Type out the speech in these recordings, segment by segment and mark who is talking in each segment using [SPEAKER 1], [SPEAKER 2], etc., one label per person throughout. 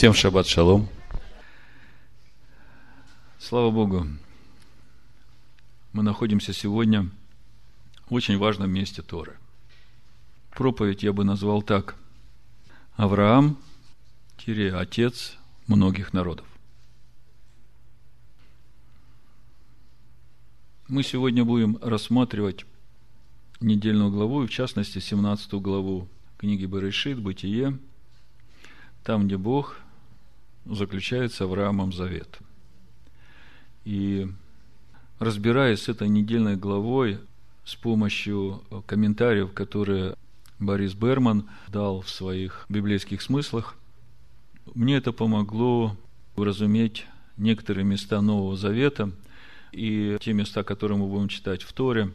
[SPEAKER 1] Всем шаббат шалом. Слава Богу, мы находимся сегодня в очень важном месте Торы. Проповедь я бы назвал так. Авраам, отец многих народов. Мы сегодня будем рассматривать недельную главу, и в частности 17 главу книги Берешит, Бытие, там, где Бог заключает с Авраамом завет. И разбираясь с этой недельной главой с помощью комментариев, которые Борис Берман дал в своих библейских смыслах, мне это помогло уразуметь некоторые места Нового Завета – и те места, которые мы будем читать в Торе,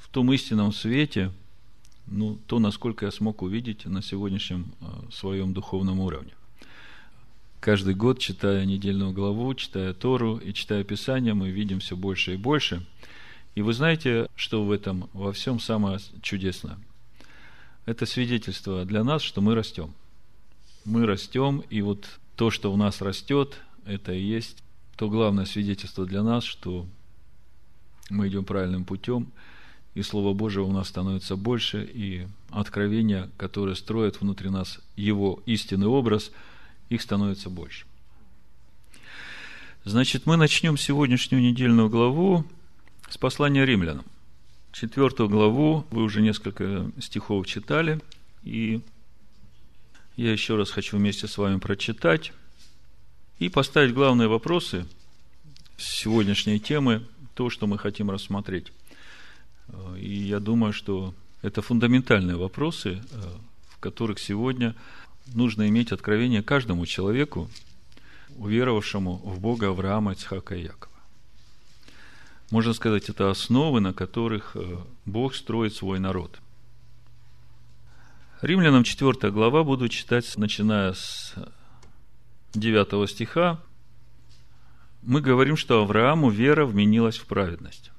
[SPEAKER 1] в том истинном свете, ну, то, насколько я смог увидеть на сегодняшнем э, своем духовном уровне. Каждый год, читая недельную главу, читая Тору и читая Писание, мы видим все больше и больше. И вы знаете, что в этом во всем самое чудесное? Это свидетельство для нас, что мы растем. Мы растем, и вот то, что у нас растет, это и есть то главное свидетельство для нас, что мы идем правильным путем, и Слово Божие у нас становится больше, и откровения, которые строят внутри нас Его истинный образ, их становится больше. Значит, мы начнем сегодняшнюю недельную главу с послания римлянам. Четвертую главу вы уже несколько стихов читали, и я еще раз хочу вместе с вами прочитать и поставить главные вопросы сегодняшней темы, то, что мы хотим рассмотреть. И я думаю, что это фундаментальные вопросы, в которых сегодня нужно иметь откровение каждому человеку, уверовавшему в Бога Авраама, Ицхака и Якова. Можно сказать, это основы, на которых э, Бог строит свой народ. Римлянам 4 глава буду читать, начиная с 9 стиха, мы говорим, что Аврааму вера вменилась в праведность.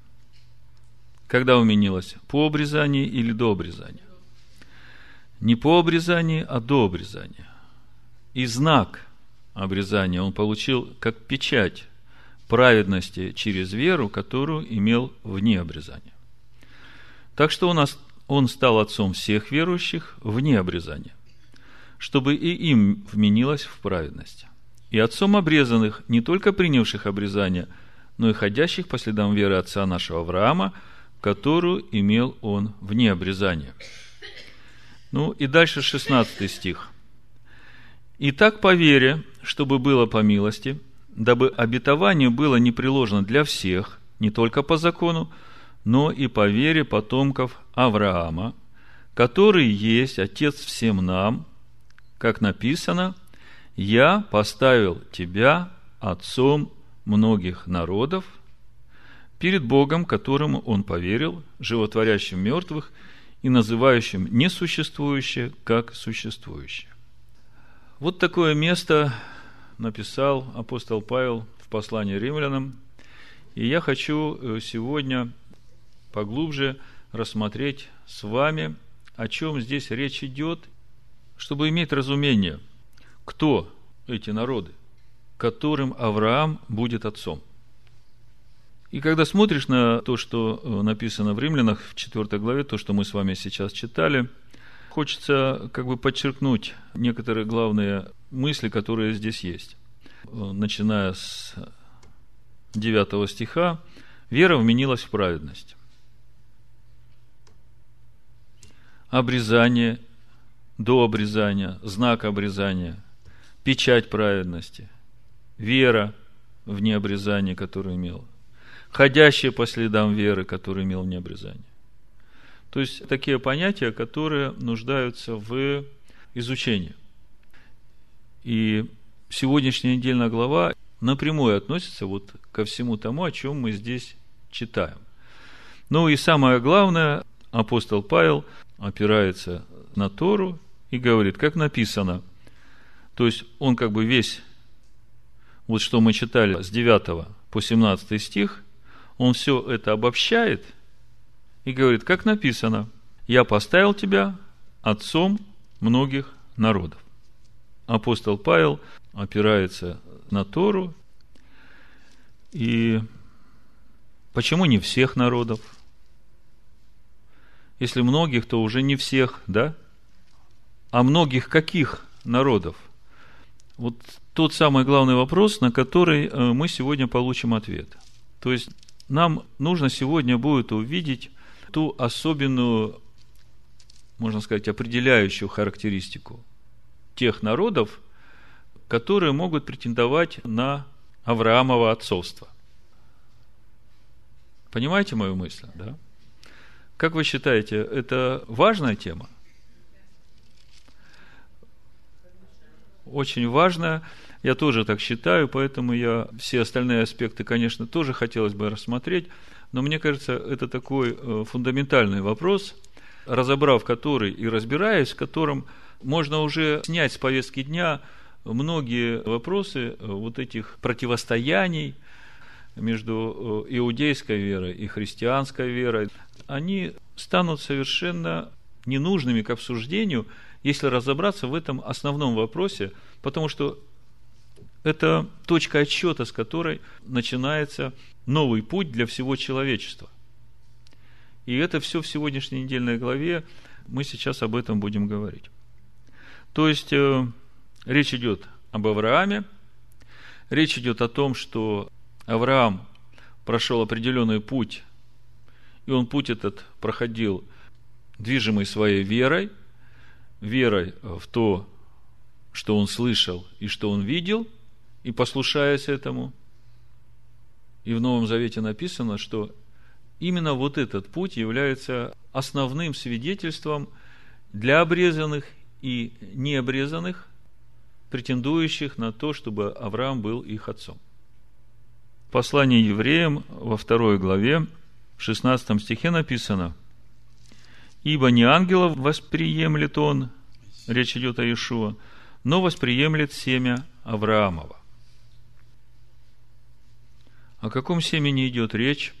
[SPEAKER 1] Когда вменилась? По обрезании или до обрезания? Не по обрезании, а до обрезания. И знак обрезания он получил как печать праведности через веру, которую имел вне обрезания. Так что у нас он стал отцом всех верующих вне обрезания чтобы и им вменилось в праведность. И отцом обрезанных, не только принявших обрезание, но и ходящих по следам веры отца нашего Авраама, которую имел он вне обрезания. Ну и дальше 16 стих. «И так по вере, чтобы было по милости, дабы обетование было непреложно для всех, не только по закону, но и по вере потомков Авраама, который есть Отец всем нам, как написано, «Я поставил тебя отцом многих народов перед Богом, которому он поверил, животворящим мертвых и называющим несуществующее как существующее». Вот такое место написал апостол Павел в послании римлянам. И я хочу э, сегодня поглубже рассмотреть с вами, о чем здесь речь идет чтобы иметь разумение, кто эти народы, которым Авраам будет отцом. И когда смотришь на то, что э, написано в Римлянах в 4 главе, то, что мы с вами сейчас читали, хочется как бы подчеркнуть некоторые главные мысли, которые здесь есть. Э, начиная с 9 стиха, вера вменилась в праведность. Обрезание до обрезания, знак обрезания, печать праведности, вера в необрезание, которую имел, ходящие по следам веры, который имел необрезание. То есть, такие понятия, которые нуждаются в изучении. И сегодняшняя недельная глава напрямую относится вот ко всему тому, о чем мы здесь читаем. Ну и самое главное, апостол Павел опирается на Тору и говорит, как написано. То есть он как бы весь, вот что мы читали с 9 по 17 стих, он все это обобщает и говорит, как написано, я поставил тебя отцом многих народов. апостол Павел опирается на Тору. И почему не всех народов? Если многих, то уже не всех, да? А многих каких народов? Вот тот самый главный вопрос, на который э, мы сегодня получим ответ. То есть нам нужно сегодня будет увидеть ту особенную, можно сказать, определяющую характеристику тех народов, которые могут претендовать на Авраамово отцовство. Понимаете мою мысль, да? Как вы считаете, это важная тема? Очень важная. Я тоже так считаю, поэтому я все остальные аспекты, конечно, тоже хотелось бы рассмотреть. Но мне кажется, это такой э, фундаментальный вопрос, разобрав который и разбираясь, в котором можно уже снять с повестки дня многие вопросы э, вот этих противостояний между э, иудейской верой и христианской верой. Они станут совершенно ненужными к обсуждению, если разобраться в этом основном вопросе, потому что это точка отсчета, с которой начинается новый путь для всего человечества. И это все в сегодняшней недельной главе, мы сейчас об этом будем говорить. То есть, э, речь идет об Аврааме, речь идет о том, что Авраам прошел определенный путь, и он путь этот проходил движимый своей верой, верой в то, что он слышал и что он видел, и послушаясь этому. И в Новом Завете написано, что именно вот этот путь является основным свидетельством для обрезанных и необрезанных, претендующих на то, чтобы Авраам был их отцом. В послании евреям во второй главе, в 16 стихе написано, «Ибо не ангелов восприемлет он, речь идет о Иешуа, но восприемлет семя Авраамова». О каком семени идет речь?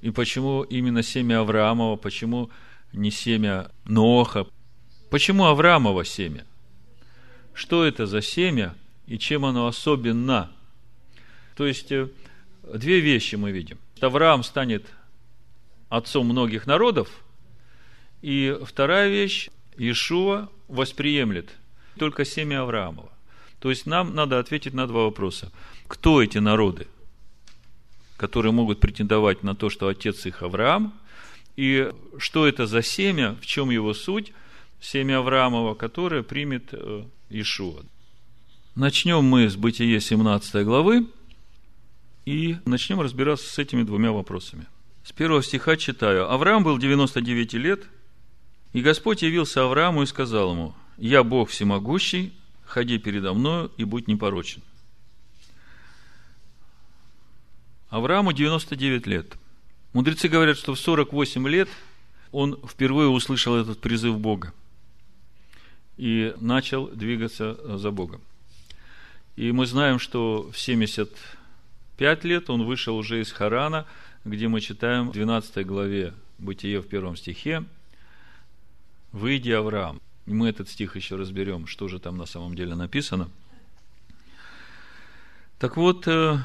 [SPEAKER 1] И почему именно семя Авраамова, почему не семя Ноха? Почему Авраамово семя? Что это за семя и чем оно особенно? То есть, э, две вещи мы видим. Авраам станет отцом многих народов, и вторая вещь, Иешуа восприемлет только семя Авраамова. То есть, нам надо ответить на два вопроса. Кто эти народы? которые могут претендовать на то, что отец их Авраам, и что это за семя, в чем его суть, семя Авраамова, которое примет э, Ишуа. Начнем мы с Бытие 17 главы и начнем разбираться с этими двумя вопросами. С первого стиха читаю. Авраам был 99 лет, и Господь явился Аврааму и сказал ему, «Я Бог всемогущий, ходи передо мною и будь непорочен». Аврааму 99 лет. Мудрецы говорят, что в 48 лет он впервые услышал этот призыв Бога и начал двигаться за Богом. И мы знаем, что в 75 лет он вышел уже из Харана, где мы читаем в 12 главе Бытие в первом стихе «Выйди, Авраам». Мы этот стих еще разберем, что же там на самом деле написано. Так вот, э,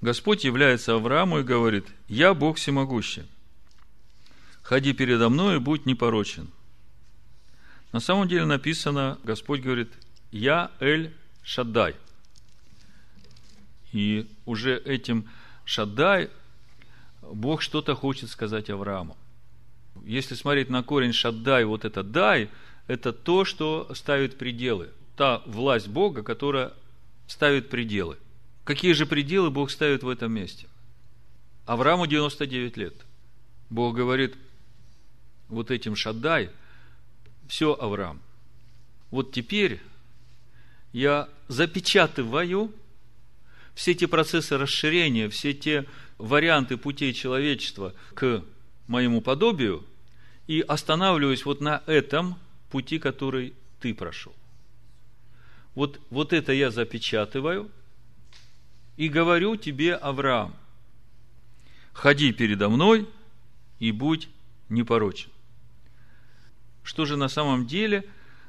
[SPEAKER 1] Господь является Аврааму и говорит, «Я Бог всемогущий. Ходи передо мной и будь непорочен». На самом деле написано, Господь говорит, «Я Эль Шаддай». И уже этим Шаддай Бог что-то хочет сказать Аврааму. Если смотреть на корень Шаддай, вот это Дай, это то, что ставит пределы. Та власть Бога, которая ставит пределы – Какие же пределы Бог ставит в этом месте? Аврааму 99 лет. Бог говорит, вот этим Шаддай, все, Авраам, вот теперь я запечатываю все те процессы расширения, все те варианты путей человечества к моему подобию и останавливаюсь вот на этом пути, который ты прошел. Вот, вот это я запечатываю – и говорю тебе, Авраам, ходи передо мной и будь непорочен. Что же на самом деле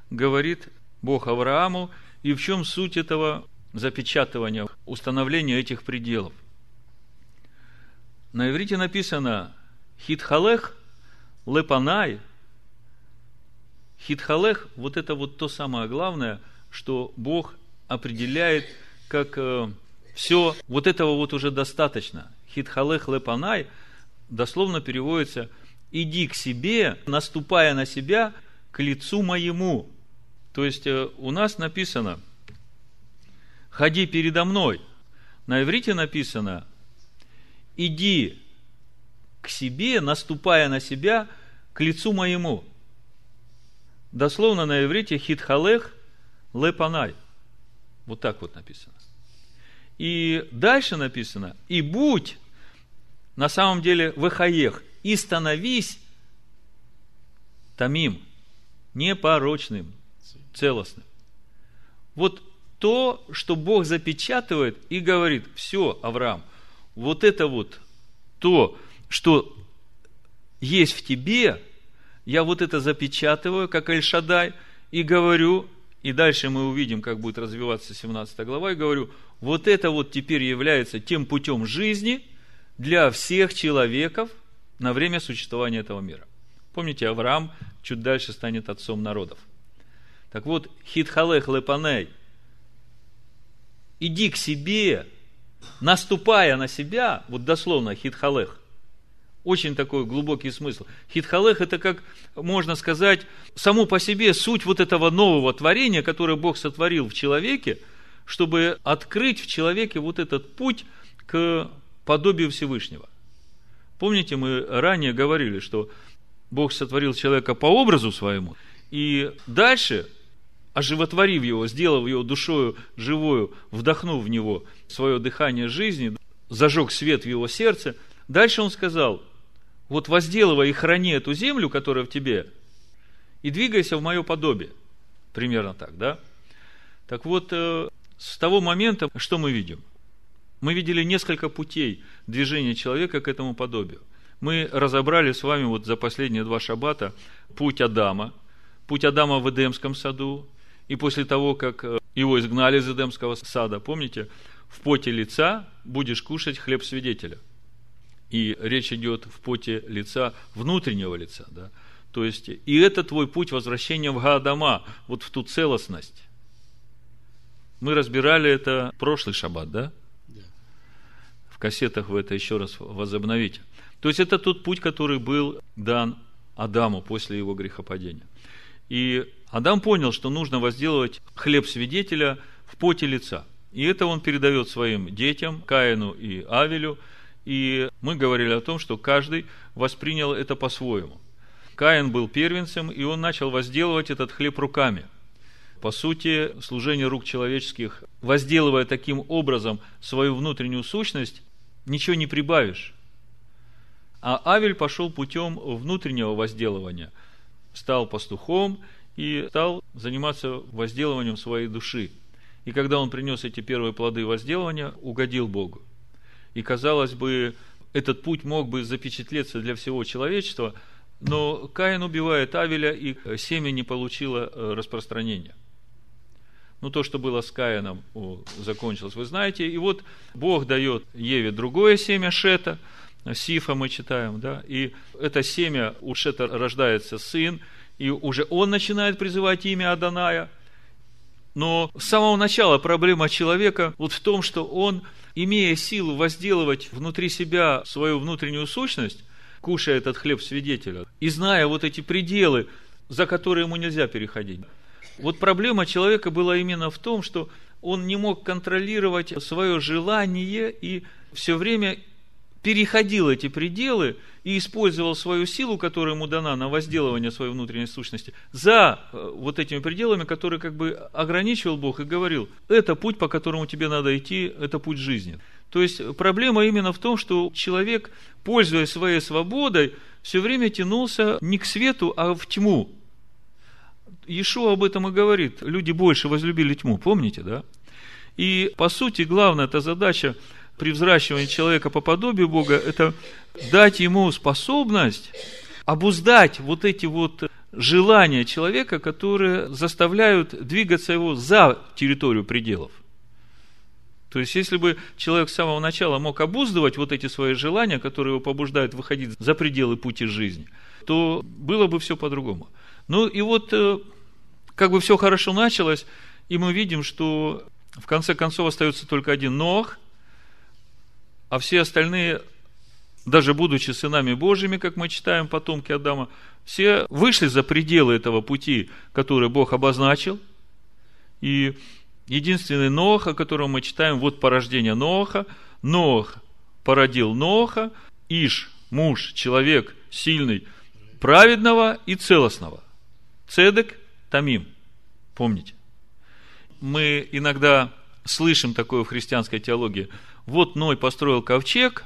[SPEAKER 1] говорит Бог Аврааму, и в чем суть этого запечатывания, установления этих пределов. На иврите написано Хитхалех Лепанай. Хитхалех, вот это вот то самое главное, что Бог определяет как э, все, вот этого вот уже достаточно. Хитхалех Лепанай дословно переводится «иди к себе, наступая на себя, к лицу моему». То есть, э, у нас написано «ходи передо мной». На иврите написано иди к себе, наступая на себя, к лицу моему. Дословно на иврите хитхалех лепанай. Вот так вот написано. И дальше написано, и будь, на самом деле, выхаех, и становись тамим, непорочным, целостным. Вот то, что Бог запечатывает и говорит, все, Авраам, вот это вот то, что есть в тебе, я вот это запечатываю, как Эль-Шадай, и говорю, и дальше мы увидим, как будет развиваться 17 глава, и говорю, вот это вот теперь является тем путем жизни для всех человеков на время существования этого мира. Помните, Авраам чуть дальше станет отцом народов. Так вот, хитхалех лепаней, иди к себе, наступая на себя, вот дословно хитхалех, очень такой глубокий смысл. Хитхалех – это, как можно сказать, само по себе суть вот этого нового творения, которое Бог сотворил в человеке, чтобы открыть в человеке вот этот путь к подобию Всевышнего. Помните, мы ранее говорили, что Бог сотворил человека по образу своему, и дальше, оживотворив его, сделав его душою живою, вдохнув в него – свое дыхание жизни, зажег свет в его сердце. Дальше он сказал, вот возделывай и храни эту землю, которая в тебе, и двигайся в мое подобие. Примерно так, да? Так вот, э, с того момента, что мы видим? Мы видели несколько путей движения человека к этому подобию. Мы разобрали с вами вот за последние два шаббата путь Адама, путь Адама в Эдемском саду, и после того, как э, его изгнали из Эдемского сада, помните, в поте лица будешь кушать хлеб свидетеля. И речь идет в поте лица, внутреннего лица. Да? То есть, и это твой путь возвращения в Гаадама, вот в ту целостность. Мы разбирали это прошлый шаббат, да? да? В кассетах вы это еще раз возобновите. То есть, это тот путь, который был дан Адаму после его грехопадения. И Адам понял, что нужно возделывать хлеб свидетеля в поте лица – и это он передает своим детям, Каину и Авелю. И мы говорили о том, что каждый воспринял это по-своему. Каин был первенцем, и он начал возделывать этот хлеб руками. По сути, служение рук человеческих, возделывая таким образом свою внутреннюю сущность, ничего не прибавишь. А Авель пошел путем внутреннего возделывания, стал пастухом и стал заниматься возделыванием своей души – и когда он принес эти первые плоды возделывания, угодил Богу. И, казалось бы, этот путь мог бы запечатлеться для всего человечества, но Каин убивает Авеля, и семя не получило э, распространения. Ну, то, что было с Каином, закончилось, вы знаете. И вот Бог дает Еве другое семя Шета, Сифа мы читаем, да, и это семя, у Шета рождается сын, и уже он начинает призывать имя Аданая – но с самого начала проблема человека вот в том, что он, имея силу возделывать внутри себя свою внутреннюю сущность, кушая этот хлеб свидетеля, и зная вот эти пределы, за которые ему нельзя переходить. Вот проблема человека была именно в том, что он не мог контролировать свое желание и все время переходил эти пределы и использовал свою силу, которая ему дана на возделывание своей внутренней сущности, за э, вот этими пределами, которые как бы ограничивал Бог и говорил, это путь, по которому тебе надо идти, это путь жизни. То есть проблема именно в том, что человек, пользуясь своей свободой, все время тянулся не к свету, а в тьму. Ишуа об этом и говорит. Люди больше возлюбили тьму, помните, да? И, по сути, главная эта задача при взращивании человека по подобию Бога, это дать ему способность обуздать вот эти вот желания человека, которые заставляют двигаться его за территорию пределов. То есть, если бы человек с самого начала мог обуздывать вот эти свои желания, которые его побуждают выходить за пределы пути жизни, то было бы все по-другому. Ну и вот, э, как бы все хорошо началось, и мы видим, что в конце концов остается только один Нох, а все остальные, даже будучи сынами Божьими, как мы читаем, потомки Адама, все вышли за пределы этого пути, который Бог обозначил, и единственный Ноха, о котором мы читаем, вот порождение Ноха. Нох породил Ноха, Иш, муж, человек сильный, праведного и целостного. Цедек, Тамим. Помните? Мы иногда слышим такое в христианской теологии. Вот Ной построил ковчег,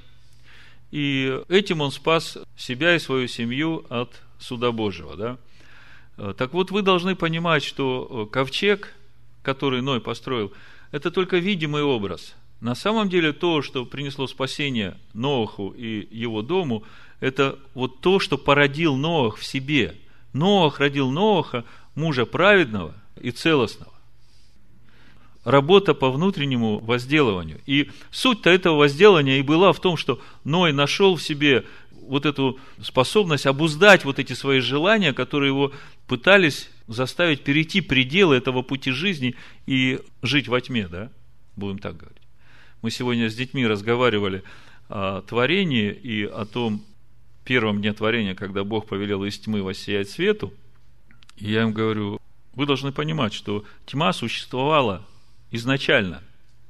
[SPEAKER 1] и этим он спас себя и свою семью от суда Божьего. Да? Так вот, вы должны понимать, что ковчег – который Ной построил, это только видимый образ. На самом деле то, что принесло спасение Ноаху и его дому, это вот то, что породил Ноах в себе. Ноах родил Ноаха, мужа праведного и целостного. Работа по внутреннему возделыванию. И суть-то этого возделывания и была в том, что Ной нашел в себе вот эту способность обуздать вот эти свои желания, которые его пытались заставить перейти пределы этого пути жизни и жить во тьме, да? Будем так говорить. Мы сегодня с детьми разговаривали о творении и о том первом дне творения, когда Бог повелел из тьмы воссиять свету. И я им говорю, вы должны понимать, что тьма существовала изначально.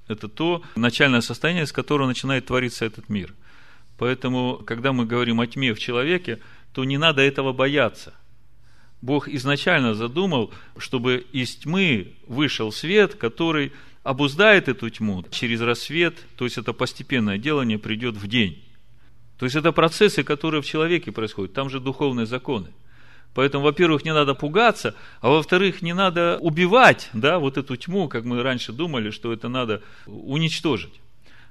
[SPEAKER 1] Это то начальное состояние, с которого начинает твориться этот мир. Поэтому, когда мы говорим о тьме в человеке, то не надо этого бояться – Бог изначально задумал, чтобы из тьмы вышел свет, который обуздает эту тьму через рассвет, то есть это постепенное делание придет в день. То есть это процессы, которые в человеке происходят, там же духовные законы. Поэтому, во-первых, не надо пугаться, а во-вторых, не надо убивать да, вот эту тьму, как мы раньше думали, что это надо уничтожить.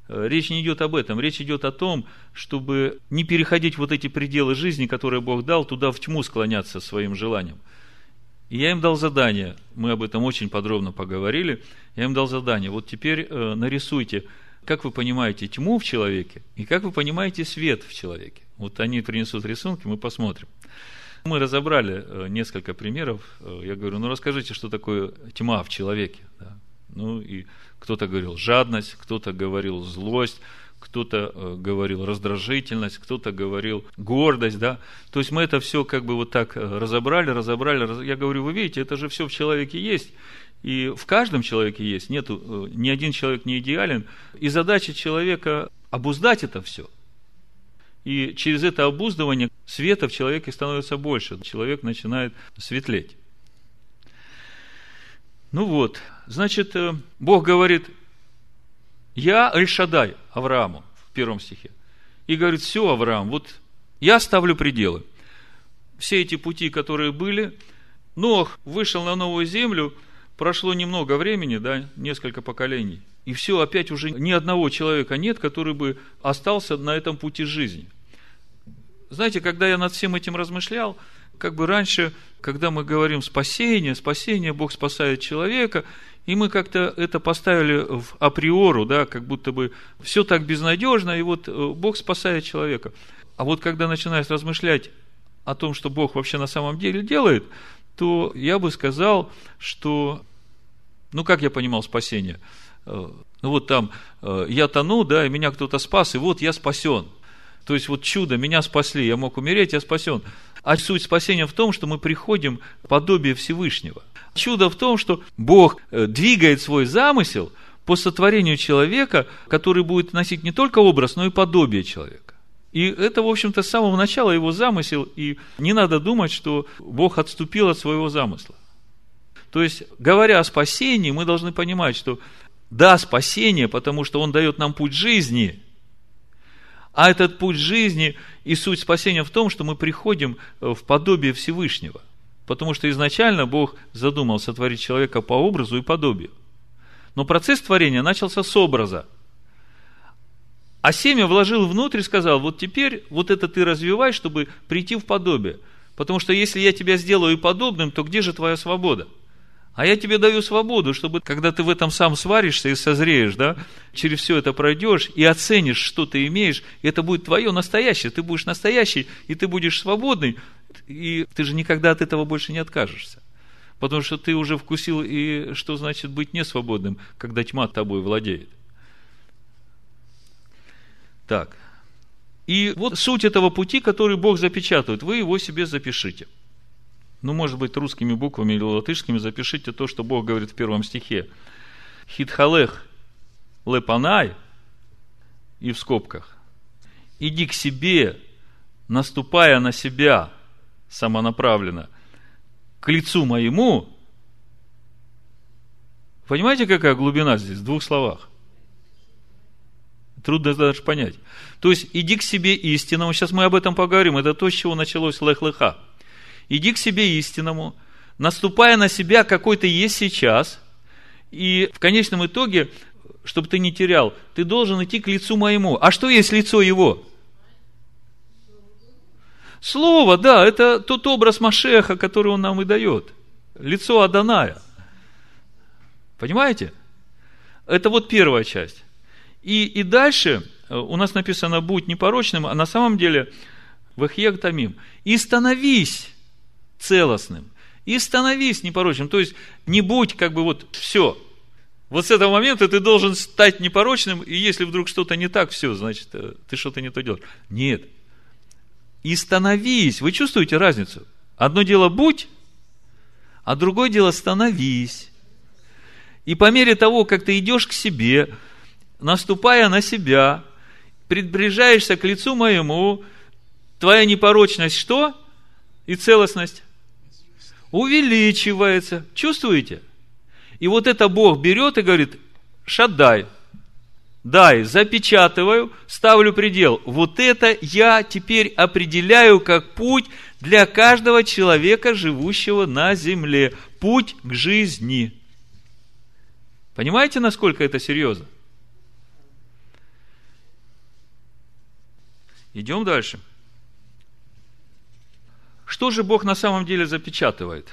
[SPEAKER 1] Э, речь не идет об этом. Речь идет о том, чтобы не переходить вот эти пределы жизни, которые Бог дал, туда в тьму склоняться своим желанием. И я им дал задание, мы об этом очень подробно поговорили, я им дал задание, вот теперь э, нарисуйте, как вы понимаете тьму в человеке и как вы понимаете свет в человеке. Вот они принесут рисунки, мы посмотрим. Мы разобрали э, несколько примеров. Э, я говорю, ну расскажите, что такое тьма в человеке. Да? Ну и кто-то говорил жадность, кто-то говорил злость, кто-то э, говорил раздражительность, кто-то говорил гордость, да. То есть мы это все как бы вот так разобрали, разобрали. Я говорю, вы видите, это же все в человеке есть. И в каждом человеке есть, нету, ни один человек не идеален. И задача человека обуздать это все. И через это обуздывание света в человеке становится больше. Человек начинает светлеть. Ну вот, значит, э, Бог говорит, я Эльшадай Аврааму в первом стихе. И говорит, все, Авраам, вот я ставлю пределы. Все эти пути, которые были, Нох вышел на новую землю, прошло немного времени, да, несколько поколений, и все, опять уже ни одного человека нет, который бы остался на этом пути жизни. Знаете, когда я над всем этим размышлял, как бы раньше, когда мы говорим спасение, спасение, Бог спасает человека, и мы как-то это поставили в априору, да, как будто бы все так безнадежно, и вот э, Бог спасает человека. А вот когда начинаешь размышлять о том, что Бог вообще на самом деле делает, то я бы сказал, что, ну, как я понимал спасение? Э, ну, вот там, э, я тону, да, и меня кто-то спас, и вот я спасен. То есть, вот чудо, меня спасли, я мог умереть, я спасен. А суть спасения в том, что мы приходим в подобие Всевышнего. Чудо в том, что Бог э, двигает свой замысел по сотворению человека, который будет носить не только образ, но и подобие человека. И это, в общем-то, с самого начала его замысел, и не надо думать, что Бог отступил от своего замысла. То есть, говоря о спасении, мы должны понимать, что да, спасение, потому что Он дает нам путь жизни, а этот путь жизни и суть спасения в том, что мы приходим э, в подобие Всевышнего. Потому что изначально Бог задумал сотворить человека по образу и подобию. Но процесс творения начался с образа. А семя вложил внутрь и сказал, вот теперь вот это ты развивай, чтобы прийти в подобие. Потому что если я тебя сделаю подобным, то где же твоя свобода? А я тебе даю свободу, чтобы, когда ты в этом сам сваришься и созреешь, да, через все это пройдешь и оценишь, что ты имеешь, это будет твое настоящее, ты будешь настоящий, и ты будешь свободный, и ты же никогда от этого больше не откажешься. Потому что ты уже вкусил, и что значит быть несвободным, когда тьма тобой владеет. Так. И вот суть этого пути, который Бог запечатывает, вы его себе запишите – ну, может быть, русскими буквами или латышскими, запишите то, что Бог говорит в первом стихе. Хитхалех лепанай, и в скобках, иди к себе, наступая на себя самонаправленно, к лицу моему, Понимаете, какая глубина здесь, в двух словах? Трудно даже понять. То есть, иди к себе истинному. Сейчас мы об этом поговорим. Это то, с чего началось лех-леха иди к себе истинному, наступая на себя, какой ты есть сейчас, и в конечном итоге, чтобы ты не терял, ты должен идти к лицу моему. А что есть лицо его? Слово, да, это тот образ Машеха, который он нам и дает. Лицо Аданая. Понимаете? Это вот первая часть. И, и дальше э, у нас написано «будь непорочным», а на самом деле «вахьег тамим». «И становись целостным. И становись непорочным. То есть, не будь как бы вот все. Вот с этого момента ты должен стать непорочным, и если вдруг что-то не так, все, значит, э, ты что-то не то делаешь. Нет. И становись. Вы чувствуете разницу? Одно дело будь, а другое дело становись. И по мере того, как ты идешь к себе, наступая на себя, приближаешься к лицу моему, твоя непорочность что? И целостность увеличивается. Чувствуете? И вот это Бог берет и говорит, шатдай, дай, запечатываю, ставлю предел. Вот это я теперь определяю как путь для каждого человека, живущего на земле. Путь к жизни. Понимаете, насколько это серьезно? Идем дальше. Что же Бог на самом деле запечатывает?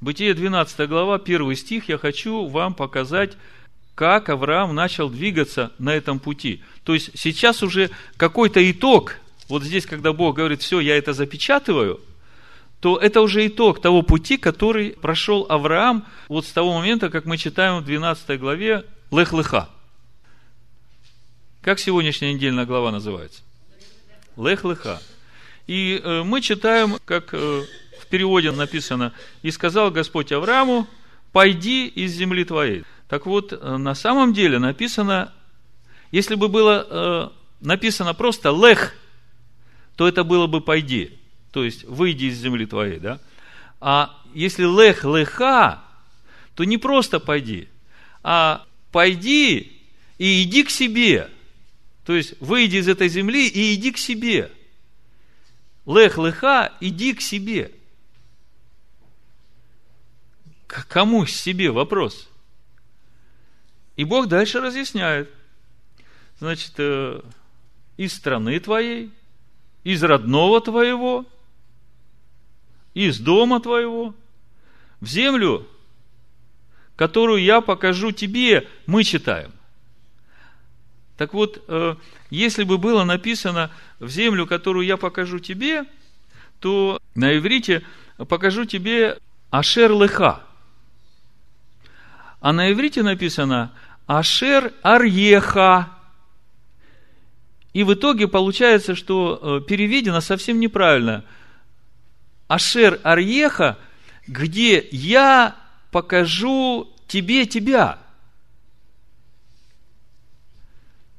[SPEAKER 1] Бытие 12 глава, 1 стих, я хочу вам показать, как Авраам начал двигаться на этом пути. То есть сейчас уже какой-то итог, вот здесь, когда Бог говорит, все, я это запечатываю, то это уже итог того пути, который прошел Авраам вот с того момента, как мы читаем в 12 главе Лех-Леха. Как сегодняшняя недельная глава называется? Лех-Леха. И э, мы читаем, как э, в переводе написано, «И сказал Господь Аврааму, пойди из земли твоей». Так вот, э, на самом деле написано, если бы было написано просто «лех», то это было бы «пойди», то есть «выйди из земли твоей», да? А если «лех леха», то не просто «пойди», а «пойди и иди к себе», то есть выйди из этой земли и иди к себе – Лех леха, иди к себе. К кому к себе вопрос? И Бог дальше разъясняет. Значит, э, из страны твоей, из родного твоего, из дома твоего, в землю, которую я покажу тебе, мы читаем. Так вот, э, если бы было написано в землю, которую я покажу тебе, то на иврите покажу тебе Ашер Леха. А на иврите написано Ашер Арьеха. И в итоге получается, что э, переведено совсем неправильно. Ашер Арьеха, где я покажу тебе тебя.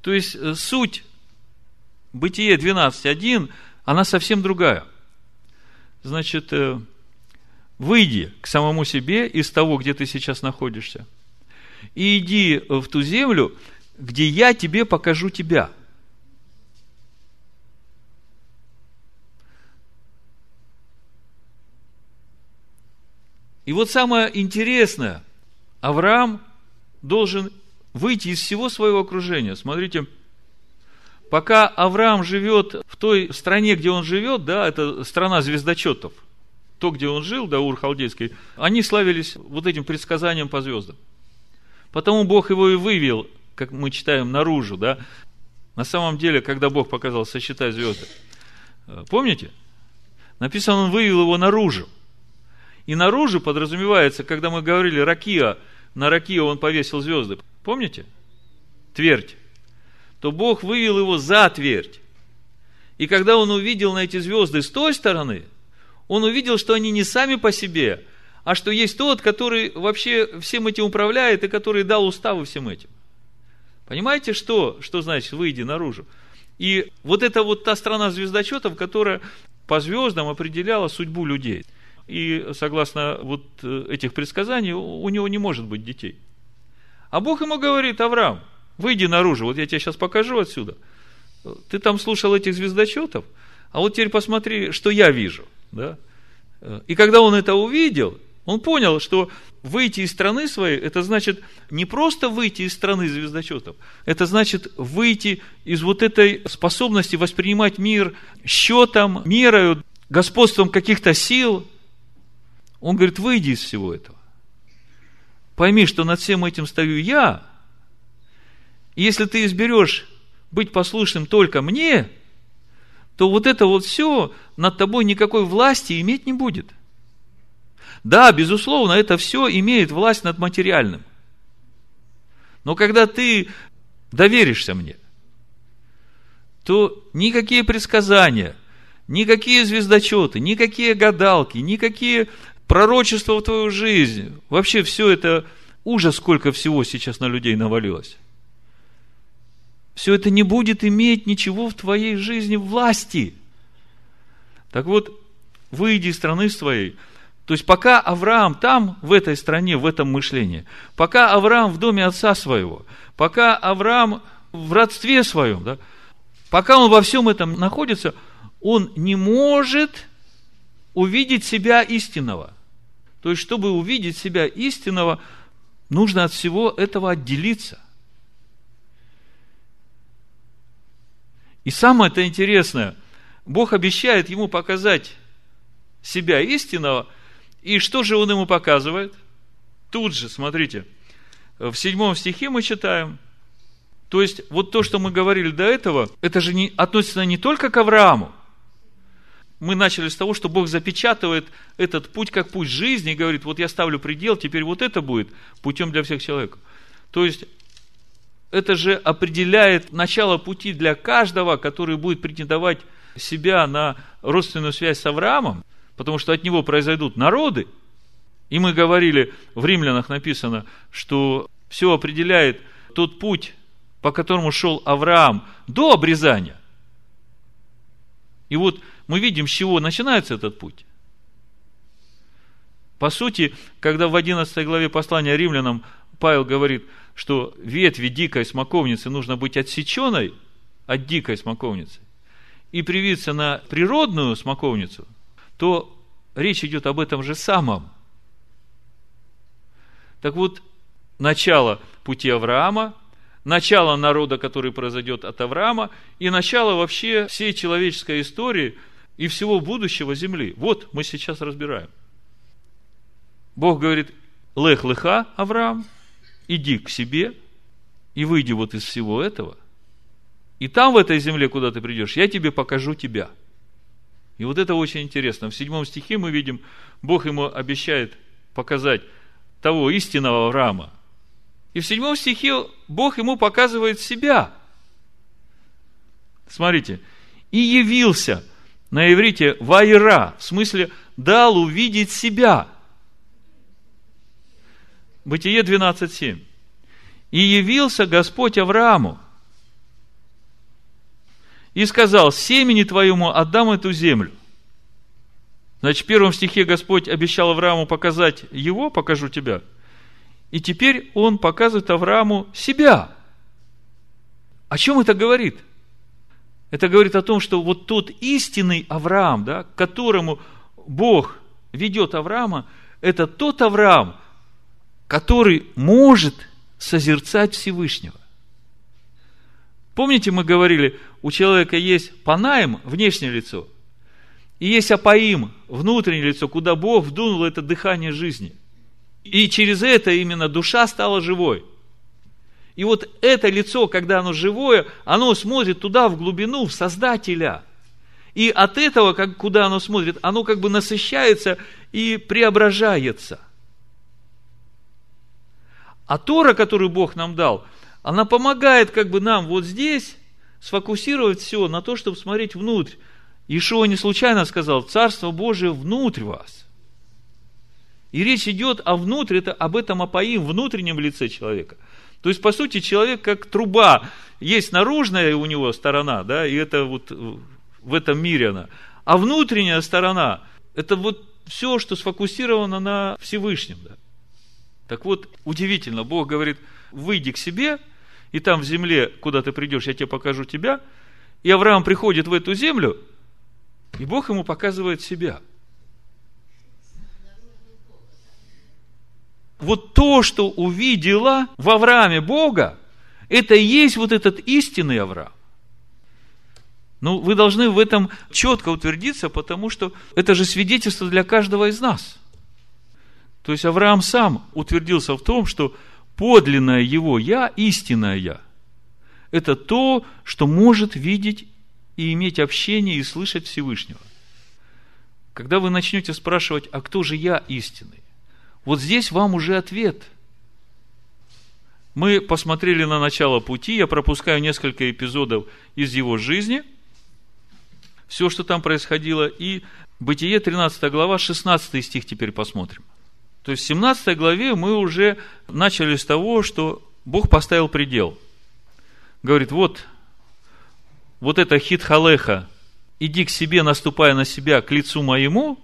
[SPEAKER 1] То есть э, суть Бытие 12.1, она совсем другая. Значит, э, выйди к самому себе из того, где ты сейчас находишься, и иди в ту землю, где я тебе покажу тебя. И вот самое интересное, Авраам должен выйти из всего своего окружения. Смотрите, пока Авраам живет в той стране, где он живет, да, это страна звездочетов, то, где он жил, да, Ур-Халдейский, они славились вот этим предсказанием по звездам. Потому Бог его и вывел, как мы читаем, наружу, да. На самом деле, когда Бог показал, сосчитай звезды, э, помните? Написано, он вывел его наружу. И наружу подразумевается, когда мы говорили Ракия, на Ракия он повесил звезды. Помните? Твердь. То Бог вывел его за твердь. И когда он увидел на эти звезды с той стороны, он увидел, что они не сами по себе, а что есть тот, который вообще всем этим управляет и который дал уставы всем этим. Понимаете, что, что значит выйди наружу? И вот это вот та страна звездочетов, которая по звездам определяла судьбу людей. И согласно вот э, этих предсказаний, у него не может быть детей. А Бог ему говорит, Авраам, выйди наружу, вот я тебе сейчас покажу отсюда. Ты там слушал этих звездочетов, а вот теперь посмотри, что я вижу. Да? И когда он это увидел, он понял, что выйти из страны своей, это значит не просто выйти из страны звездочетов, это значит выйти из вот этой способности воспринимать мир счетом, мерою, господством каких-то сил. Он говорит, выйди из всего этого. Пойми, что над всем этим стою я. И если ты изберешь быть послушным только мне, то вот это вот все над тобой никакой власти иметь не будет – да, безусловно, это все имеет власть над материальным. Но когда ты доверишься мне, то никакие предсказания, никакие звездочеты, никакие гадалки, никакие пророчества в твою жизнь, вообще все это, ужас, сколько всего сейчас на людей навалилось. Все это не будет иметь ничего в твоей жизни власти. Так вот, выйди из страны своей – то есть, пока Авраам там, в этой стране, в этом мышлении, пока Авраам в доме отца своего, пока Авраам в родстве своем, да, пока он во всем этом находится, он не может увидеть себя истинного. То есть, чтобы увидеть себя истинного, нужно от всего этого отделиться. И самое это интересное, Бог обещает ему показать себя истинного – и что же он ему показывает? Тут же, смотрите, в седьмом стихе мы читаем, то есть, вот то, что мы говорили до этого, это же не, относится не только к Аврааму. Мы начали с того, что Бог запечатывает этот путь как путь жизни и говорит, вот я ставлю предел, теперь вот это будет путем для всех человеков. То есть, это же определяет начало пути для каждого, который будет претендовать себя на родственную связь с Авраамом потому что от него произойдут народы. И мы говорили, в римлянах написано, что все определяет тот путь, по которому шел Авраам до обрезания. И вот мы видим, с чего начинается этот путь. По сути, когда в 11 главе послания римлянам Павел говорит, что ветви дикой смоковницы нужно быть отсеченной от дикой смоковницы и привиться на природную смоковницу – то речь идет об этом же самом. Так вот, начало пути Авраама, начало народа, который произойдет от Авраама, и начало вообще всей человеческой истории и всего будущего земли. Вот мы сейчас разбираем. Бог говорит, лех леха, Авраам, иди к себе и выйди вот из всего этого. И там, в этой земле, куда ты придешь, я тебе покажу тебя – и вот это очень интересно. В седьмом стихе мы видим, Бог ему обещает показать того истинного Авраама. И в седьмом стихе Бог ему показывает себя. Смотрите. И явился на иврите вайра, в смысле дал увидеть себя. Бытие 12.7. И явился Господь Аврааму и сказал, семени твоему отдам эту землю. Значит, в первом стихе Господь обещал Аврааму показать его, покажу тебя. И теперь он показывает Аврааму себя. О чем это говорит? Это говорит о том, что вот тот истинный Авраам, да, к которому Бог ведет Авраама, это тот Авраам, который может созерцать Всевышнего. Помните, мы говорили, у человека есть панаем, внешнее лицо, и есть апаим, внутреннее лицо, куда Бог вдунул это дыхание жизни. И через это именно душа стала живой. И вот это лицо, когда оно живое, оно смотрит туда, в глубину, в Создателя. И от этого, как, куда оно смотрит, оно как бы насыщается и преображается. А Тора, которую Бог нам дал, она помогает как бы нам вот здесь сфокусировать все на то, чтобы смотреть внутрь. Ишуа не случайно сказал, Царство Божие внутрь вас. И речь идет о внутрь, это об этом апоим, внутреннем лице человека. То есть, по сути, человек как труба. Есть наружная у него сторона, да, и это вот в этом мире она. А внутренняя сторона, это вот все, что сфокусировано на Всевышнем, да. Так вот, удивительно, Бог говорит, выйди к себе, и там в земле, куда ты придешь, я тебе покажу тебя. И Авраам приходит в эту землю, и Бог ему показывает себя. Вот то, что увидела в Аврааме Бога, это и есть вот этот истинный Авраам. Ну, вы должны в этом четко утвердиться, потому что это же свидетельство для каждого из нас – то есть Авраам сам утвердился в том, что подлинное его «я», истинное «я», это то, что может видеть и иметь общение и слышать Всевышнего. Когда вы начнете спрашивать, а кто же я истинный? Вот здесь вам уже ответ. Мы посмотрели на начало пути, я пропускаю несколько эпизодов из его жизни, все, что там происходило, и Бытие 13 глава, 16 стих теперь посмотрим – то есть в 17 главе мы уже начали с того, что Бог поставил предел. Говорит, вот, вот это хитхалеха, иди к себе, наступая на себя, к лицу моему,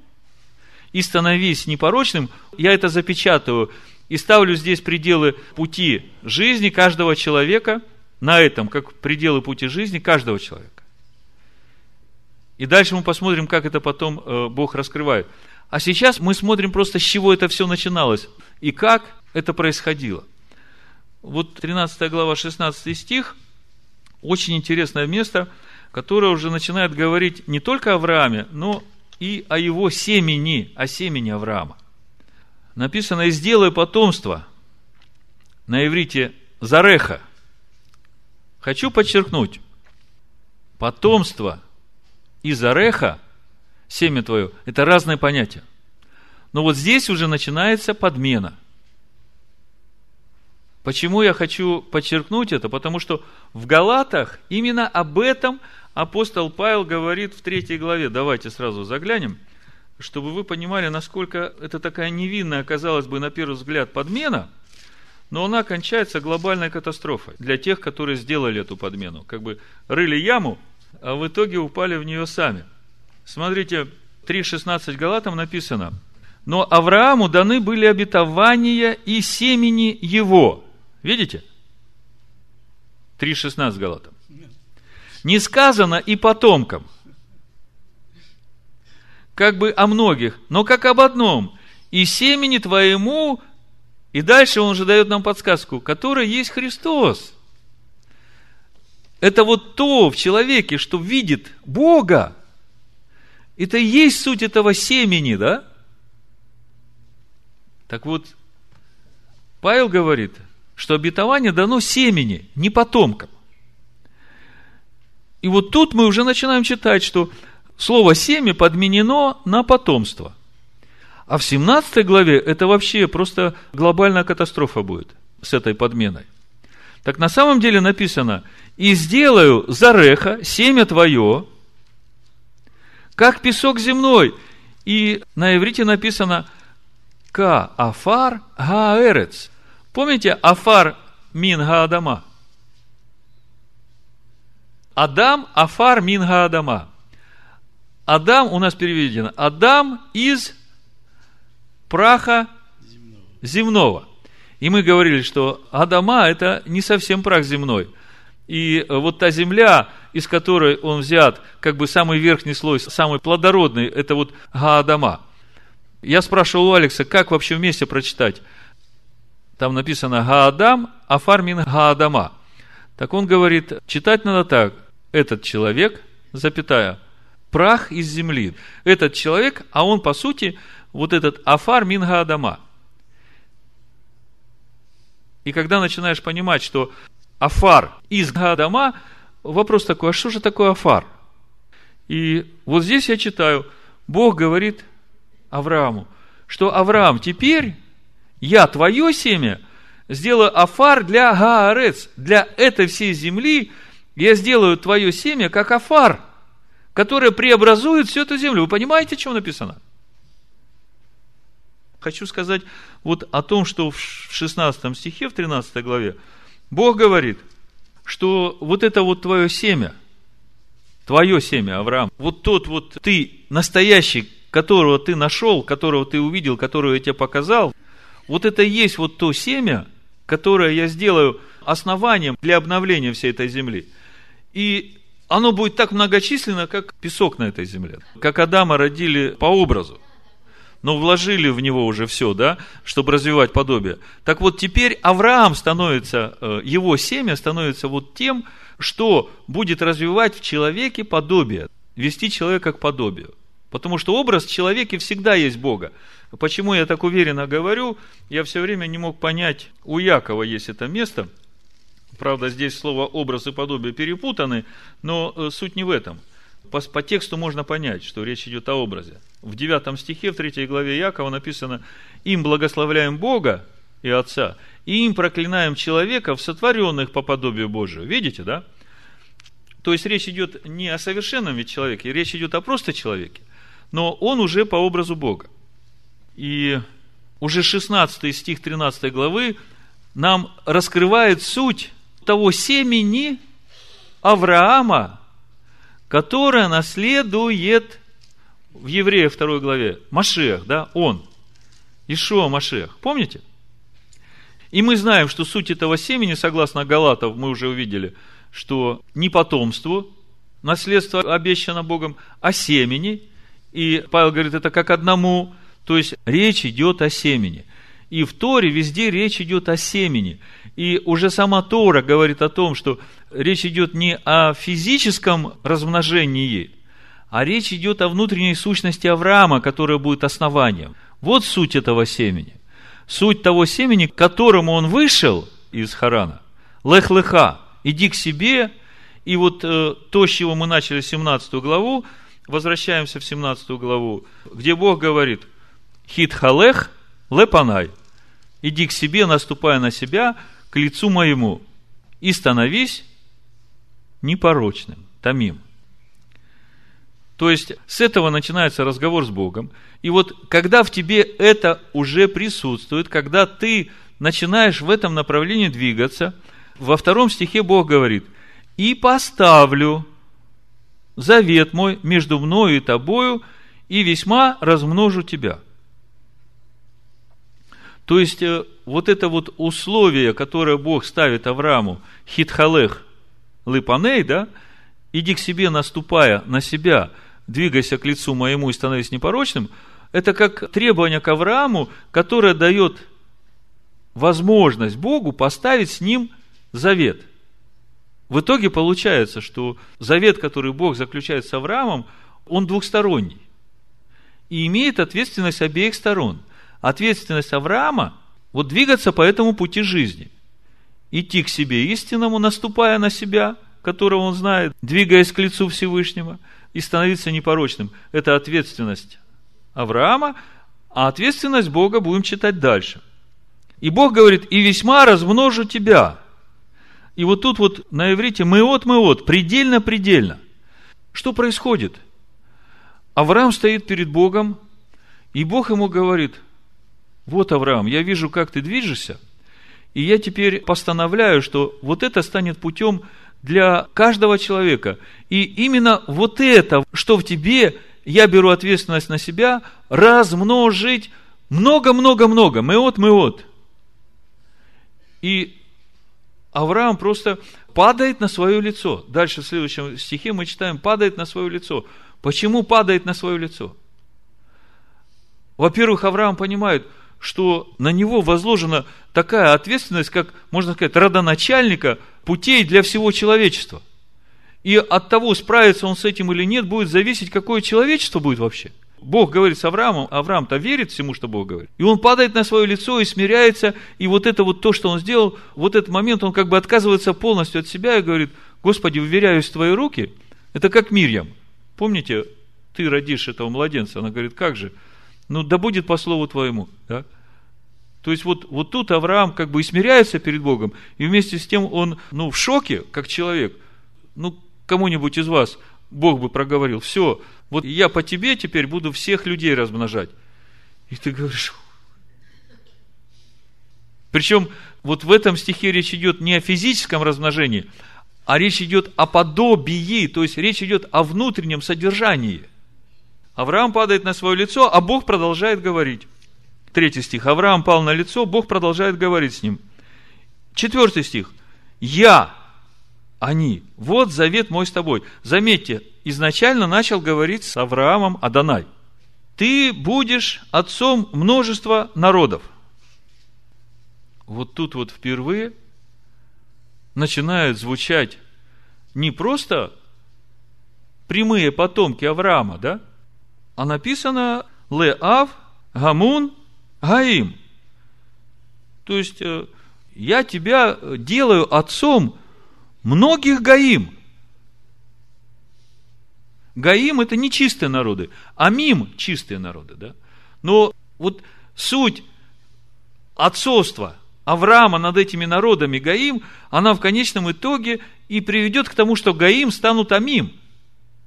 [SPEAKER 1] и становись непорочным, я это запечатаю и ставлю здесь пределы пути жизни каждого человека, на этом, как пределы пути жизни каждого человека. И дальше мы посмотрим, как это потом э, Бог раскрывает. А сейчас мы смотрим просто, с чего это все начиналось и как это происходило. Вот 13 глава, 16 стих, очень интересное место, которое уже начинает говорить не только о Аврааме, но и о его семени, о семени Авраама. Написано, и сделай потомство на иврите Зареха. Хочу подчеркнуть, потомство из Зареха семя твое, это разные понятия. Но вот здесь уже начинается подмена. Почему я хочу подчеркнуть это? Потому что в Галатах именно об этом апостол Павел говорит в третьей главе. Давайте сразу заглянем, чтобы вы понимали, насколько это такая невинная, казалось бы, на первый взгляд, подмена, но она кончается глобальной катастрофой для тех, которые сделали эту подмену. Как бы рыли яму, а в итоге упали в нее сами – Смотрите, 3.16 Галатам написано, но Аврааму даны были обетования и семени его. Видите? 3.16 Галатам. Не сказано и потомкам. Как бы о многих, но как об одном. И семени твоему, и дальше он уже дает нам подсказку, который есть Христос. Это вот то в человеке, что видит Бога, это и есть суть этого семени, да? Так вот, Павел говорит, что обетование дано семени, не потомкам. И вот тут мы уже начинаем читать, что слово «семя» подменено на потомство. А в 17 главе это вообще просто глобальная катастрофа будет с этой подменой. Так на самом деле написано, «И сделаю зареха, семя твое, как песок земной. И на иврите написано Ка Афар Гаэрец. Помните Афар Мин Гаадама? Адам Афар Мин Гаадама. Адам у нас переведено. Адам из праха земного. земного. И мы говорили, что Адама это не совсем прах земной. И вот та земля, из которой он взят, как бы самый верхний слой, самый плодородный, это вот Гаадама. Я спрашивал у Алекса, как вообще вместе прочитать? Там написано Гаадам, Афармин Гаадама. Так он говорит, читать надо так. Этот человек, запятая, прах из земли. Этот человек, а он по сути, вот этот Афар Минга Адама. И когда начинаешь понимать, что Афар из Адама, вопрос такой, а что же такое Афар? И вот здесь я читаю, Бог говорит Аврааму, что Авраам, теперь я твое семя сделаю Афар для Гаарец, для этой всей земли, я сделаю твое семя как Афар, которое преобразует всю эту землю. Вы понимаете, о чем написано? Хочу сказать вот о том, что в 16 стихе, в 13 главе, Бог говорит, что вот это вот твое семя, твое семя, Авраам, вот тот вот ты настоящий, которого ты нашел, которого ты увидел, которого я тебе показал, вот это и есть вот то семя, которое я сделаю основанием для обновления всей этой земли. И оно будет так многочисленно, как песок на этой земле. Как Адама родили по образу но вложили в него уже все, да, чтобы развивать подобие. Так вот, теперь Авраам становится, э, его семя становится вот тем, что будет развивать в человеке подобие, вести человека к подобию. Потому что образ человека всегда есть Бога. Почему я так уверенно говорю, я все время не мог понять, у Якова есть это место, правда, здесь слово образ и подобие перепутаны, но э, суть не в этом – по, по тексту можно понять, что речь идет о образе. В 9 стихе, в 3 главе Якова написано, «Им благословляем Бога и Отца, и им проклинаем человека в сотворенных по подобию Божию». Видите, да? То есть речь идет не о совершенном ведь человеке, речь идет о просто человеке, но он уже по образу Бога. И уже 16 стих 13 главы нам раскрывает суть того семени Авраама, которая наследует в Евреях второй главе Машех, да, он, Ишуа Машех. Помните? И мы знаем, что суть этого семени, согласно Галатов, мы уже увидели, что не потомству, наследство обещано Богом, а семени. И Павел говорит, это как одному. То есть, речь идет о семени. И в Торе везде речь идет о семени. И уже сама Тора говорит о том, что речь идет не о физическом размножении, а речь идет о внутренней сущности Авраама, которая будет основанием. Вот суть этого семени. Суть того семени, к которому он вышел из Харана. Лех-леха, иди к себе. И вот э, то, с чего мы начали 17 главу, возвращаемся в 17 главу, где Бог говорит, хит халех лепанай, иди к себе, наступая на себя, к лицу моему, и становись непорочным, томим. То есть, с этого начинается разговор с Богом. И вот, когда в тебе это уже присутствует, когда ты начинаешь в этом направлении двигаться, во втором стихе Бог говорит, «И поставлю завет мой между мною и тобою, и весьма размножу тебя». То есть, э, вот это вот условие, которое Бог ставит Аврааму, хитхалех, лыпаней, да, иди к себе, наступая на себя, двигайся к лицу моему и становись непорочным, это как требование к Аврааму, которое дает возможность Богу поставить с ним завет. В итоге получается, что завет, который Бог заключает с Авраамом, он двухсторонний. И имеет ответственность обеих сторон. Ответственность Авраама – вот двигаться по этому пути жизни идти к себе истинному, наступая на себя, которого он знает, двигаясь к лицу Всевышнего, и становиться непорочным. Это ответственность Авраама, а ответственность Бога будем читать дальше. И Бог говорит, и весьма размножу тебя. И вот тут вот на иврите мы от, мы от, предельно-предельно. Что происходит? Авраам стоит перед Богом, и Бог ему говорит, вот, Авраам, я вижу, как ты движешься – и я теперь постановляю, что вот это станет путем для каждого человека. И именно вот это, что в тебе, я беру ответственность на себя, размножить много-много-много, мы от, мы от. И Авраам просто падает на свое лицо. Дальше в следующем стихе мы читаем, падает на свое лицо. Почему падает на свое лицо? Во-первых, Авраам понимает, что на него возложена такая ответственность, как, можно сказать, родоначальника путей для всего человечества. И от того, справится он с этим или нет, будет зависеть, какое человечество будет вообще. Бог говорит с Авраамом, Авраам-то верит всему, что Бог говорит. И он падает на свое лицо и смиряется, и вот это вот то, что он сделал, вот этот момент, он как бы отказывается полностью от себя и говорит, Господи, уверяюсь в Твои руки. Это как Мирьям. Помните, ты родишь этого младенца. Она говорит, как же? Ну, да будет по слову твоему. Да? То есть вот, вот тут Авраам как бы и смиряется перед Богом, и вместе с тем он, ну, в шоке, как человек. Ну, кому-нибудь из вас Бог бы проговорил, все, вот я по тебе теперь буду всех людей размножать. И ты говоришь, причем вот в этом стихе речь идет не о физическом размножении, а речь идет о подобии, то есть речь идет о внутреннем содержании. Авраам падает на свое лицо, а Бог продолжает говорить. Третий стих. Авраам пал на лицо, Бог продолжает говорить с ним. Четвертый стих. Я, они. Вот завет мой с тобой. Заметьте, изначально начал говорить с Авраамом Адонай. Ты будешь отцом множества народов. Вот тут вот впервые начинают звучать не просто прямые потомки Авраама, да? А написано Леав, Гамун, Гаим. То есть, э, я тебя делаю отцом многих Гаим. Гаим – это не чистые народы, а Мим – чистые народы. Да? Но вот суть отцовства Авраама над этими народами Гаим, она в конечном итоге и приведет к тому, что Гаим станут Амим.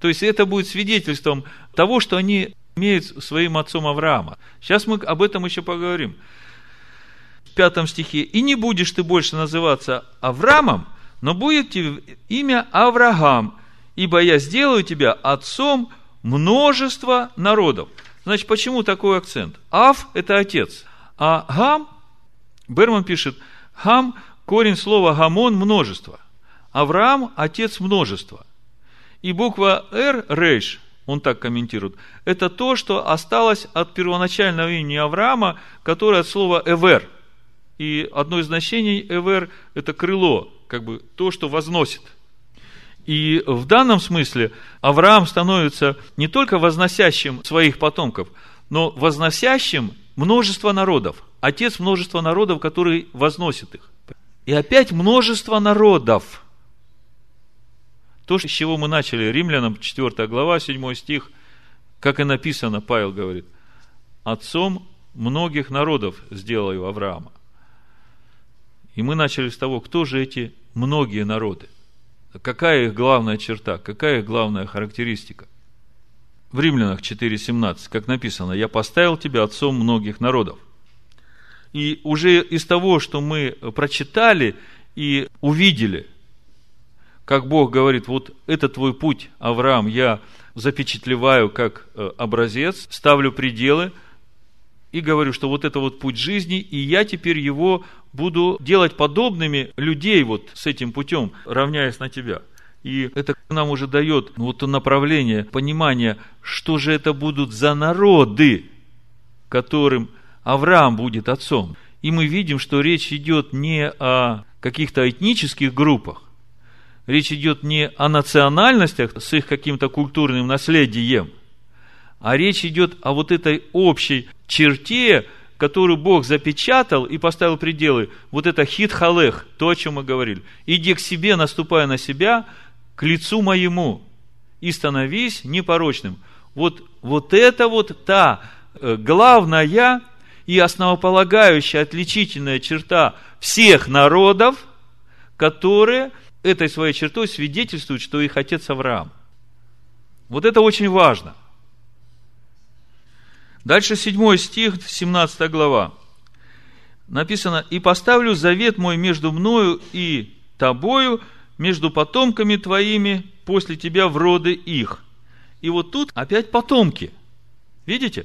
[SPEAKER 1] То есть это будет свидетельством того, что они имеют своим отцом Авраама. Сейчас мы об этом еще поговорим. В пятом стихе. «И не будешь ты больше называться Авраамом, но будет имя Авраам, ибо я сделаю тебя отцом множества народов». Значит, почему такой акцент? Ав – это отец, а Гам, Берман пишет, Гам – корень слова Гамон – множество. Авраам – отец множества. И буква Р, Рейш, он так комментирует, это то, что осталось от первоначального имени Авраама, которое от слова Эвер. И одно из значений Эвер – это крыло, как бы то, что возносит. И в данном смысле Авраам становится не только возносящим своих потомков, но возносящим множество народов. Отец множества народов, который возносит их. И опять множество народов – то, с чего мы начали, Римлянам 4 глава, 7 стих, как и написано, Павел говорит, отцом многих народов сделаю Авраама. И мы начали с того, кто же эти многие народы. Какая их главная черта, какая их главная характеристика. В Римлянах 4.17, как написано, «Я поставил тебя отцом многих народов». И уже из того, что мы прочитали и увидели – как Бог говорит, вот это твой путь, Авраам, я запечатлеваю как э, образец, ставлю пределы и говорю, что вот это вот путь жизни, и я теперь его буду делать подобными людей вот с этим путем, равняясь на тебя. И это нам уже дает вот то направление, понимание, что же это будут за народы, которым Авраам будет отцом. И мы видим, что речь идет не о каких-то этнических группах, речь идет не о национальностях с их каким-то культурным наследием, а речь идет о вот этой общей черте, которую Бог запечатал и поставил пределы. Вот это хит халех, то, о чем мы говорили. Иди к себе, наступая на себя, к лицу моему, и становись непорочным. Вот, вот это вот та э, главная и основополагающая отличительная черта всех народов, которые – этой своей чертой свидетельствуют, что их отец Авраам. Вот это очень важно. Дальше 7 стих, 17 глава. Написано, «И поставлю завет мой между мною и тобою, между потомками твоими, после тебя в роды их». И вот тут опять потомки. Видите?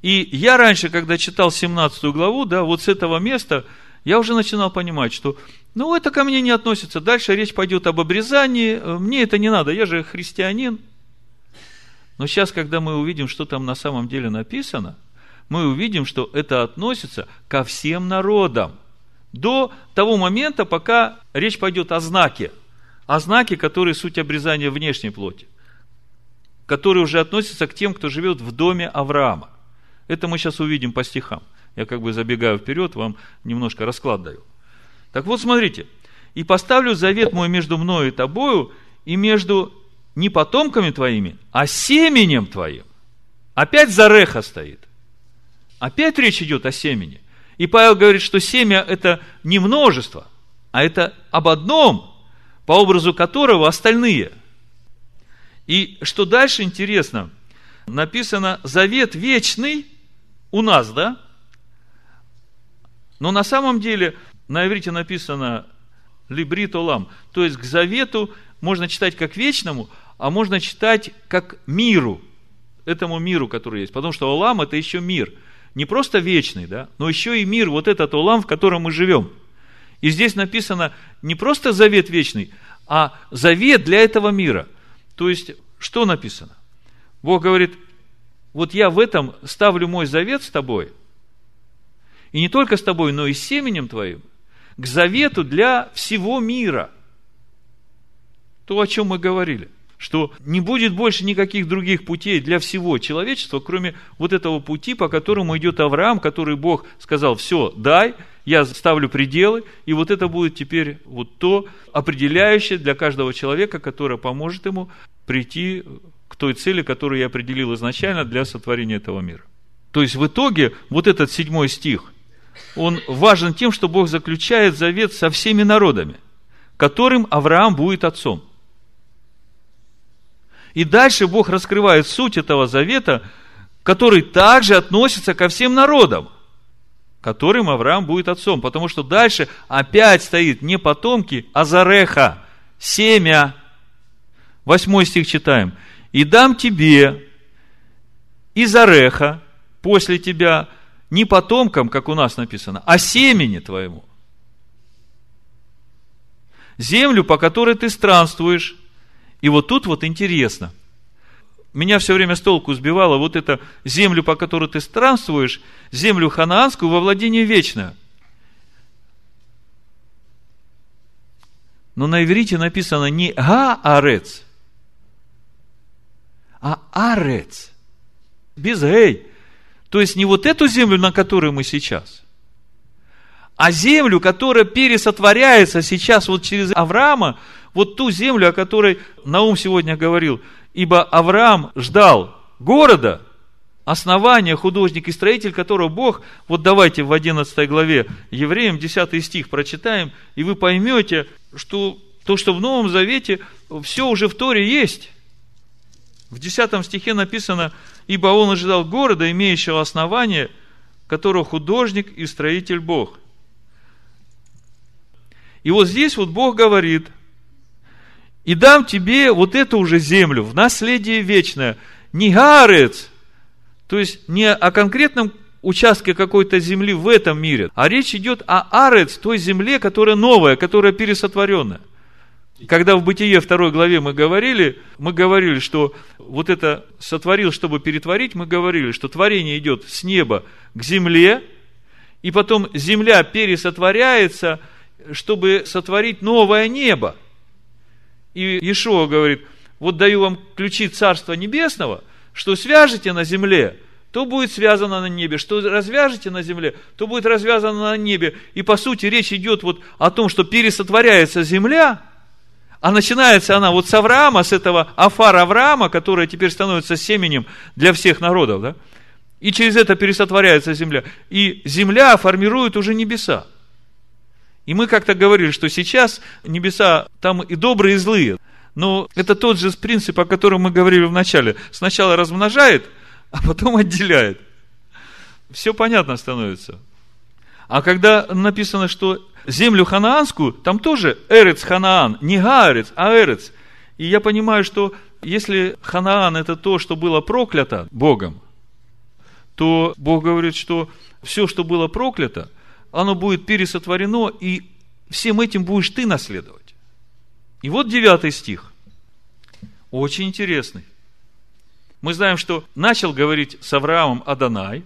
[SPEAKER 1] И я раньше, когда читал 17 главу, да, вот с этого места – я уже начинал понимать, что ну, это ко мне не относится. Дальше речь пойдет об обрезании. Мне это не надо, я же христианин. Но сейчас, когда мы увидим, что там на самом деле написано, мы увидим, что это относится ко всем народам. До того момента, пока речь пойдет о знаке. О знаке, который суть обрезания внешней плоти. Который уже относится к тем, кто живет в доме Авраама. Это мы сейчас увидим по стихам. Я как бы забегаю вперед, вам немножко расклад даю. Так вот, смотрите. «И поставлю завет мой между мною и тобою, и между не потомками твоими, а семенем твоим». Опять Зареха стоит. Опять речь идет о семени. И Павел говорит, что семя – это не множество, а это об одном, по образу которого остальные. И что дальше интересно, написано «завет вечный» у нас, да? Но на самом деле на иврите написано «либрит олам», то есть к завету можно читать как вечному, а можно читать как миру, этому миру, который есть. Потому что олам – это еще мир – не просто вечный, да, но еще и мир, вот этот улам, в котором мы живем. И здесь написано не просто завет вечный, а завет для этого мира. То есть, что написано? Бог говорит, вот я в этом ставлю мой завет с тобой, и не только с тобой, но и с семенем твоим, к завету для всего мира. То, о чем мы говорили – что не будет больше никаких других путей для всего человечества, кроме вот этого пути, по которому идет Авраам, который Бог сказал, все, дай, я ставлю пределы, и вот это будет теперь вот то определяющее для каждого человека, которое поможет ему прийти к той цели, которую я определил изначально для сотворения этого мира. То есть в итоге вот этот седьмой стих, он важен тем, что Бог заключает завет со всеми народами, которым Авраам будет отцом. И дальше Бог раскрывает суть этого завета, который также относится ко всем народам, которым Авраам будет отцом. Потому что дальше опять стоит не потомки, а зареха, семя. Восьмой стих читаем. «И дам тебе и зареха после тебя не потомкам, как у нас написано, а семени твоему. Землю, по которой ты странствуешь, и вот тут вот интересно. Меня все время с толку сбивало вот это землю, по которой ты странствуешь, землю ханаанскую во владение вечное. Но на иврите написано не Га-Арец, а Арец. Без Гей. То есть не вот эту землю, на которой мы сейчас, а землю, которая пересотворяется сейчас вот через Авраама, вот ту землю, о которой Наум сегодня говорил. Ибо Авраам ждал города, основания, художник и строитель, которого Бог, вот давайте в 11 главе Евреям 10 стих прочитаем, и вы поймете, что то, что в Новом Завете, все уже в Торе есть. В 10 стихе написано, ибо он ожидал города, имеющего основания, которого художник и строитель Бог. И вот здесь вот Бог говорит – и дам тебе вот эту уже землю в наследие вечное. Не гарец, то есть не о конкретном участке какой-то земли в этом мире, а речь идет о арец, той земле, которая новая, которая пересотворенная. Когда в Бытие второй главе мы говорили, мы говорили, что вот это сотворил, чтобы перетворить, мы говорили, что творение идет с неба к земле, и потом земля пересотворяется, чтобы сотворить новое небо – и Иешуа говорит, вот даю вам ключи Царства Небесного, что свяжете на земле, то будет связано на небе, что развяжете на земле, то будет развязано на небе. И по сути речь идет вот о том, что пересотворяется земля, а начинается она вот с Авраама, с этого Афар Авраама, которая теперь становится семенем для всех народов, да? И через это пересотворяется земля. И земля формирует уже небеса. И мы как-то говорили, что сейчас небеса там и добрые, и злые. Но это тот же принцип, о котором мы говорили в начале. Сначала размножает, а потом отделяет. Все понятно становится. А когда написано, что землю ханаанскую, там тоже Эрец Ханаан, не Гаарец, а Эрец. И я понимаю, что если Ханаан это то, что было проклято Богом, то Бог говорит, что все, что было проклято – оно будет пересотворено, и всем этим будешь ты наследовать. И вот девятый стих. Очень интересный. Мы знаем, что начал говорить с Авраамом Адонай,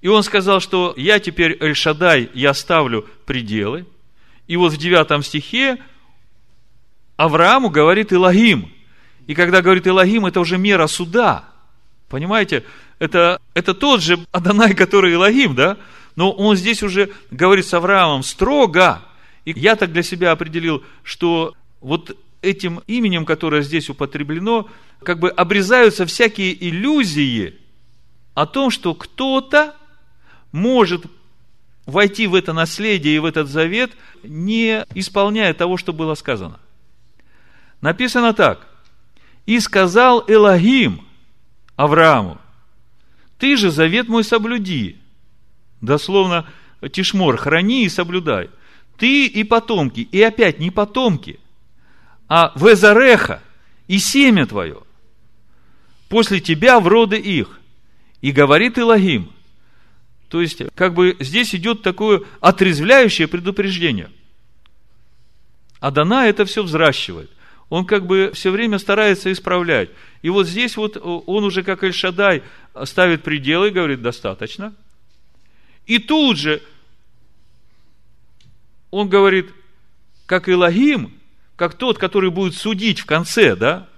[SPEAKER 1] И он сказал, что я теперь Эль-Шадай, я ставлю пределы. И вот в девятом стихе Аврааму говорит Илогим. И когда говорит Илогим, это уже мера суда. Понимаете? Это, это тот же Адонай, который Илогим, да? Но он здесь уже говорит с Авраамом строго. И я так для себя определил, что вот этим именем, которое здесь употреблено, как бы обрезаются всякие иллюзии о том, что кто-то может войти в это наследие и в этот завет, не исполняя того, что было сказано. Написано так. «И сказал Элогим Аврааму, ты же завет мой соблюди». Дословно, Тишмор, храни и соблюдай. Ты и потомки, и опять не потомки, а Везареха и семя твое. После тебя в роды их. И говорит Илогим. То есть, как бы здесь идет такое отрезвляющее предупреждение. Адана это все взращивает он как бы все время старается исправлять. И вот здесь вот он уже как Эльшадай ставит пределы говорит, достаточно. И тут же он говорит, как Илогим, как тот, который будет судить в конце, да?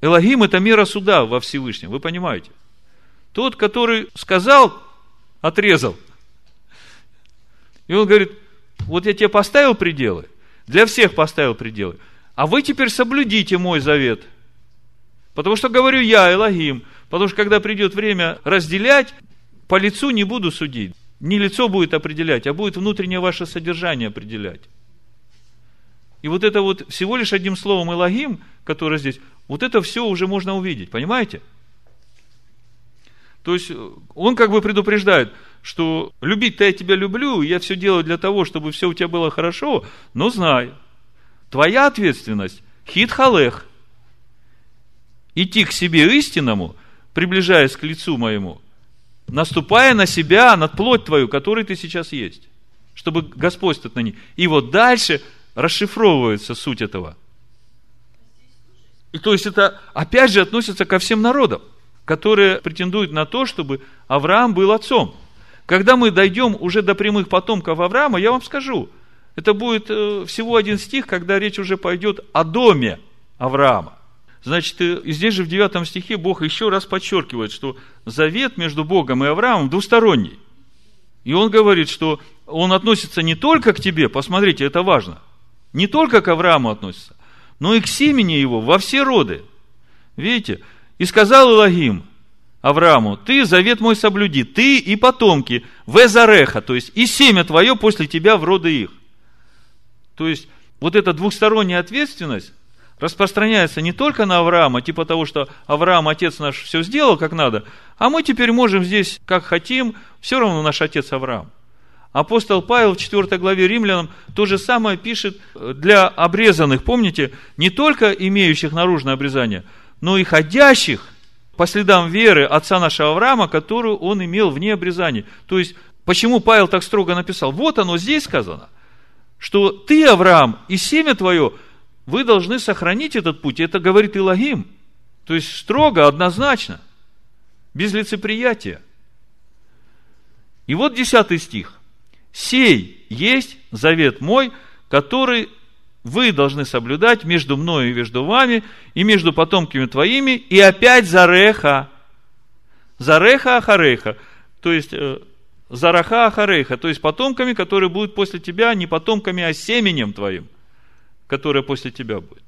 [SPEAKER 1] Элогим – это мера суда во Всевышнем, вы понимаете? Тот, который сказал, отрезал. И он говорит, вот я тебе поставил пределы, для всех поставил пределы. А вы теперь соблюдите мой завет. Потому что говорю я, Элогим. Потому что когда придет время разделять, по лицу не буду судить. Не лицо будет определять, а будет внутреннее ваше содержание определять. И вот это вот всего лишь одним словом Элогим, которое здесь, вот это все уже можно увидеть, понимаете? То есть он как бы предупреждает, что любить-то я тебя люблю, я все делаю для того, чтобы все у тебя было хорошо, но знай, твоя ответственность хит халех, идти к себе истинному, приближаясь к лицу моему, наступая на себя, над плоть твою, которой ты сейчас есть, чтобы господствовать на ней. И вот дальше расшифровывается суть этого. И то есть это опять же относится ко всем народам, которые претендуют на то, чтобы Авраам был отцом. Когда мы дойдем уже до прямых потомков Авраама, я вам скажу, это будет э, всего один стих, когда речь уже пойдет о доме Авраама. Значит, э, здесь же в 9 стихе Бог еще раз подчеркивает, что завет между Богом и Авраамом двусторонний. И он говорит, что он относится не только к тебе, посмотрите, это важно, не только к Аврааму относится, но и к семени его во все роды. Видите? И сказал Илогим, Аврааму, ты завет мой соблюди, ты и потомки, везареха, то есть и семя твое после тебя в роды их. То есть, вот эта двухсторонняя ответственность распространяется не только на Авраама, типа того, что Авраам, отец наш, все сделал как надо, а мы теперь можем здесь, как хотим, все равно наш отец Авраам. Апостол Павел в 4 главе Римлянам то же самое пишет для обрезанных, помните, не только имеющих наружное обрезание, но и ходящих по следам веры отца нашего Авраама, которую он имел вне обрезания. То есть, почему Павел так строго написал? Вот оно здесь сказано, что ты, Авраам, и семя твое, вы должны сохранить этот путь. Это говорит Илогим. То есть, строго, однозначно, без лицеприятия. И вот десятый стих. «Сей есть завет мой, который вы должны соблюдать между мною и между вами, и между потомками твоими, и опять Зареха. Зареха Ахареха. То есть, э, Зараха Ахарейха, то есть потомками, которые будут после тебя, не потомками, а семенем твоим, которое после тебя будет.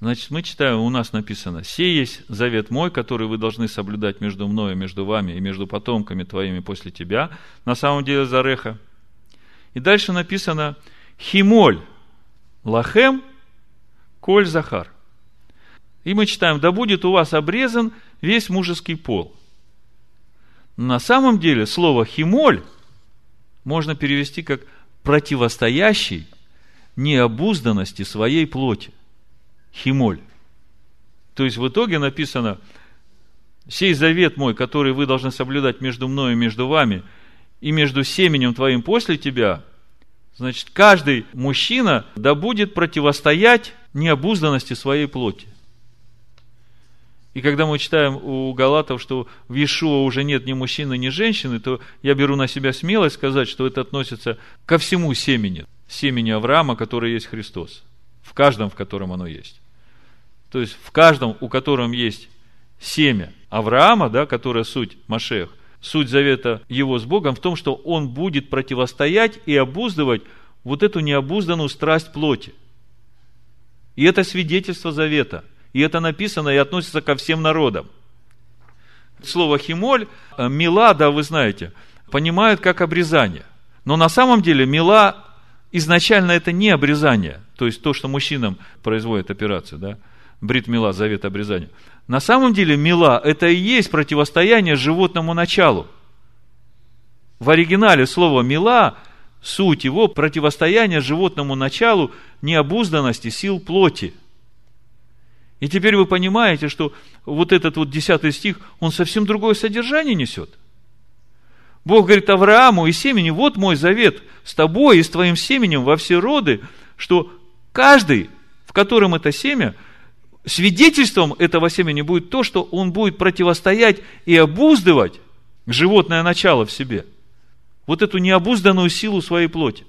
[SPEAKER 1] Значит, мы читаем, у нас написано, «Сей есть завет мой, который вы должны соблюдать между мной и между вами, и между потомками твоими после тебя». На самом деле, Зареха. И дальше написано, Химоль, Лахем, Коль Захар. И мы читаем, да будет у вас обрезан весь мужеский пол. На самом деле слово химоль можно перевести как противостоящий необузданности своей плоти. Химоль. То есть в итоге написано, сей завет мой, который вы должны соблюдать между мной и между вами, и между семенем твоим после тебя, Значит, каждый мужчина да будет противостоять необузданности своей плоти. И когда мы читаем у Галатов, что в Иешуа уже нет ни мужчины, ни женщины, то я беру на себя смелость сказать, что это относится ко всему семени, семени Авраама, который есть Христос. В каждом, в котором оно есть. То есть, в каждом, у котором есть семя Авраама, да, которая суть Машех, суть завета его с Богом в том, что он будет противостоять и обуздывать вот эту необузданную страсть плоти. И это свидетельство завета – и это написано и относится ко всем народам. Слово химоль, э, мила, да, вы знаете, понимают как обрезание. Но на самом деле мила изначально это не обрезание, то есть то, что мужчинам производит операцию, да, брит мила, завет обрезания. На самом деле мила это и есть противостояние животному началу. В оригинале слово мила, суть его противостояние животному началу необузданности сил плоти – и теперь вы понимаете, что вот этот вот десятый стих, он совсем другое содержание несет. Бог говорит Аврааму и семени, вот мой завет с тобой и с твоим семенем во все роды, что каждый, в котором это семя, свидетельством этого семени будет то, что он будет противостоять и обуздывать животное начало в себе. Вот эту необузданную силу своей плоти.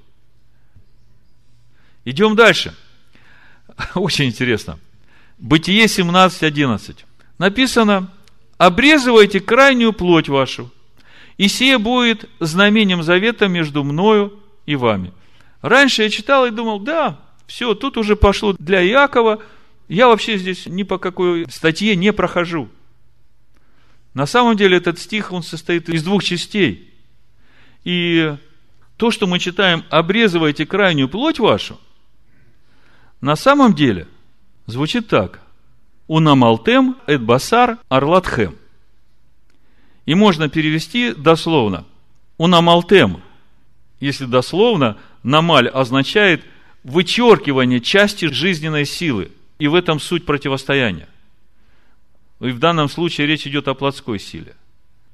[SPEAKER 1] Идем дальше. Очень интересно. Бытие 17.11. Написано, обрезывайте крайнюю плоть вашу, и сие будет знамением завета между мною и вами. Раньше я читал и думал, да, все, тут уже пошло для Иакова, я вообще здесь ни по какой статье не прохожу. На самом деле этот стих, он состоит из двух частей. И то, что мы читаем, обрезывайте крайнюю плоть вашу, на самом деле звучит так. Унамалтем эт басар арлатхем. И можно перевести дословно. Унамалтем. Если дословно, намаль означает вычеркивание части жизненной силы. И в этом суть противостояния. И в данном случае речь идет о плотской силе.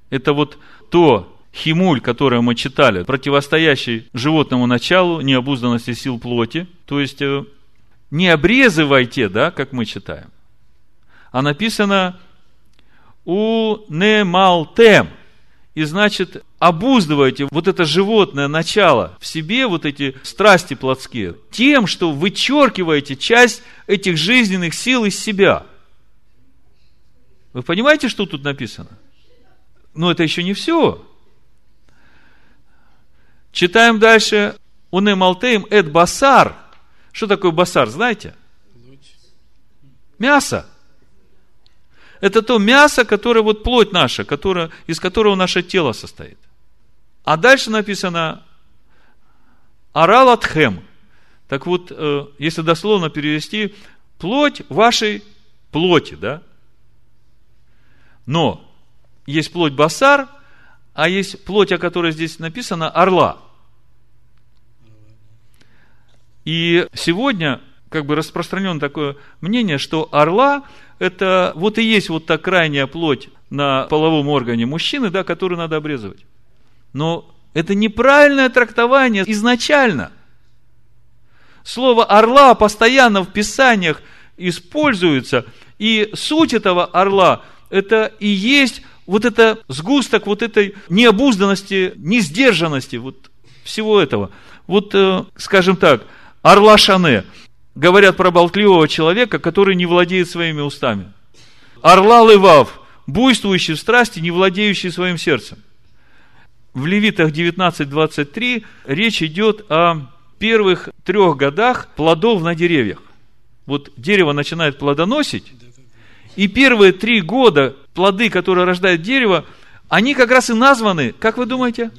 [SPEAKER 1] Это вот то химуль, которое мы читали, противостоящий животному началу, необузданности сил плоти. То есть, э, не обрезывайте, да, как мы читаем, а написано у немалтем. И значит, обуздывайте вот это животное начало в себе, вот эти страсти плотские, тем, что вычеркиваете часть этих жизненных сил из себя. Вы понимаете, что тут написано? Но это еще не все. Читаем дальше. Унемалтеем эд басар – что такое басар, знаете? Мясо. Это то мясо, которое вот плоть наша, которое, из которого наше тело состоит. А дальше написано Арал Атхем. Так вот, э, если дословно перевести, плоть вашей плоти, да? Но есть плоть басар, а есть плоть, о которой здесь написано, орла – и сегодня как бы распространено такое мнение, что орла – это вот и есть вот та крайняя плоть на половом органе мужчины, да, которую надо обрезывать. Но это неправильное трактование изначально. Слово «орла» постоянно в Писаниях используется, и суть этого орла – это и есть вот это сгусток вот этой необузданности, несдержанности, вот всего этого. Вот, э, скажем так – Орла Шане. Говорят про болтливого человека, который не владеет своими устами. Орла Левав, буйствующий в страсти, не владеющий своим сердцем. В Левитах 19.23 речь идет о первых трех годах плодов на деревьях. Вот дерево начинает плодоносить, и первые три года плоды, которые рождает дерево, они как раз и названы, как вы думаете?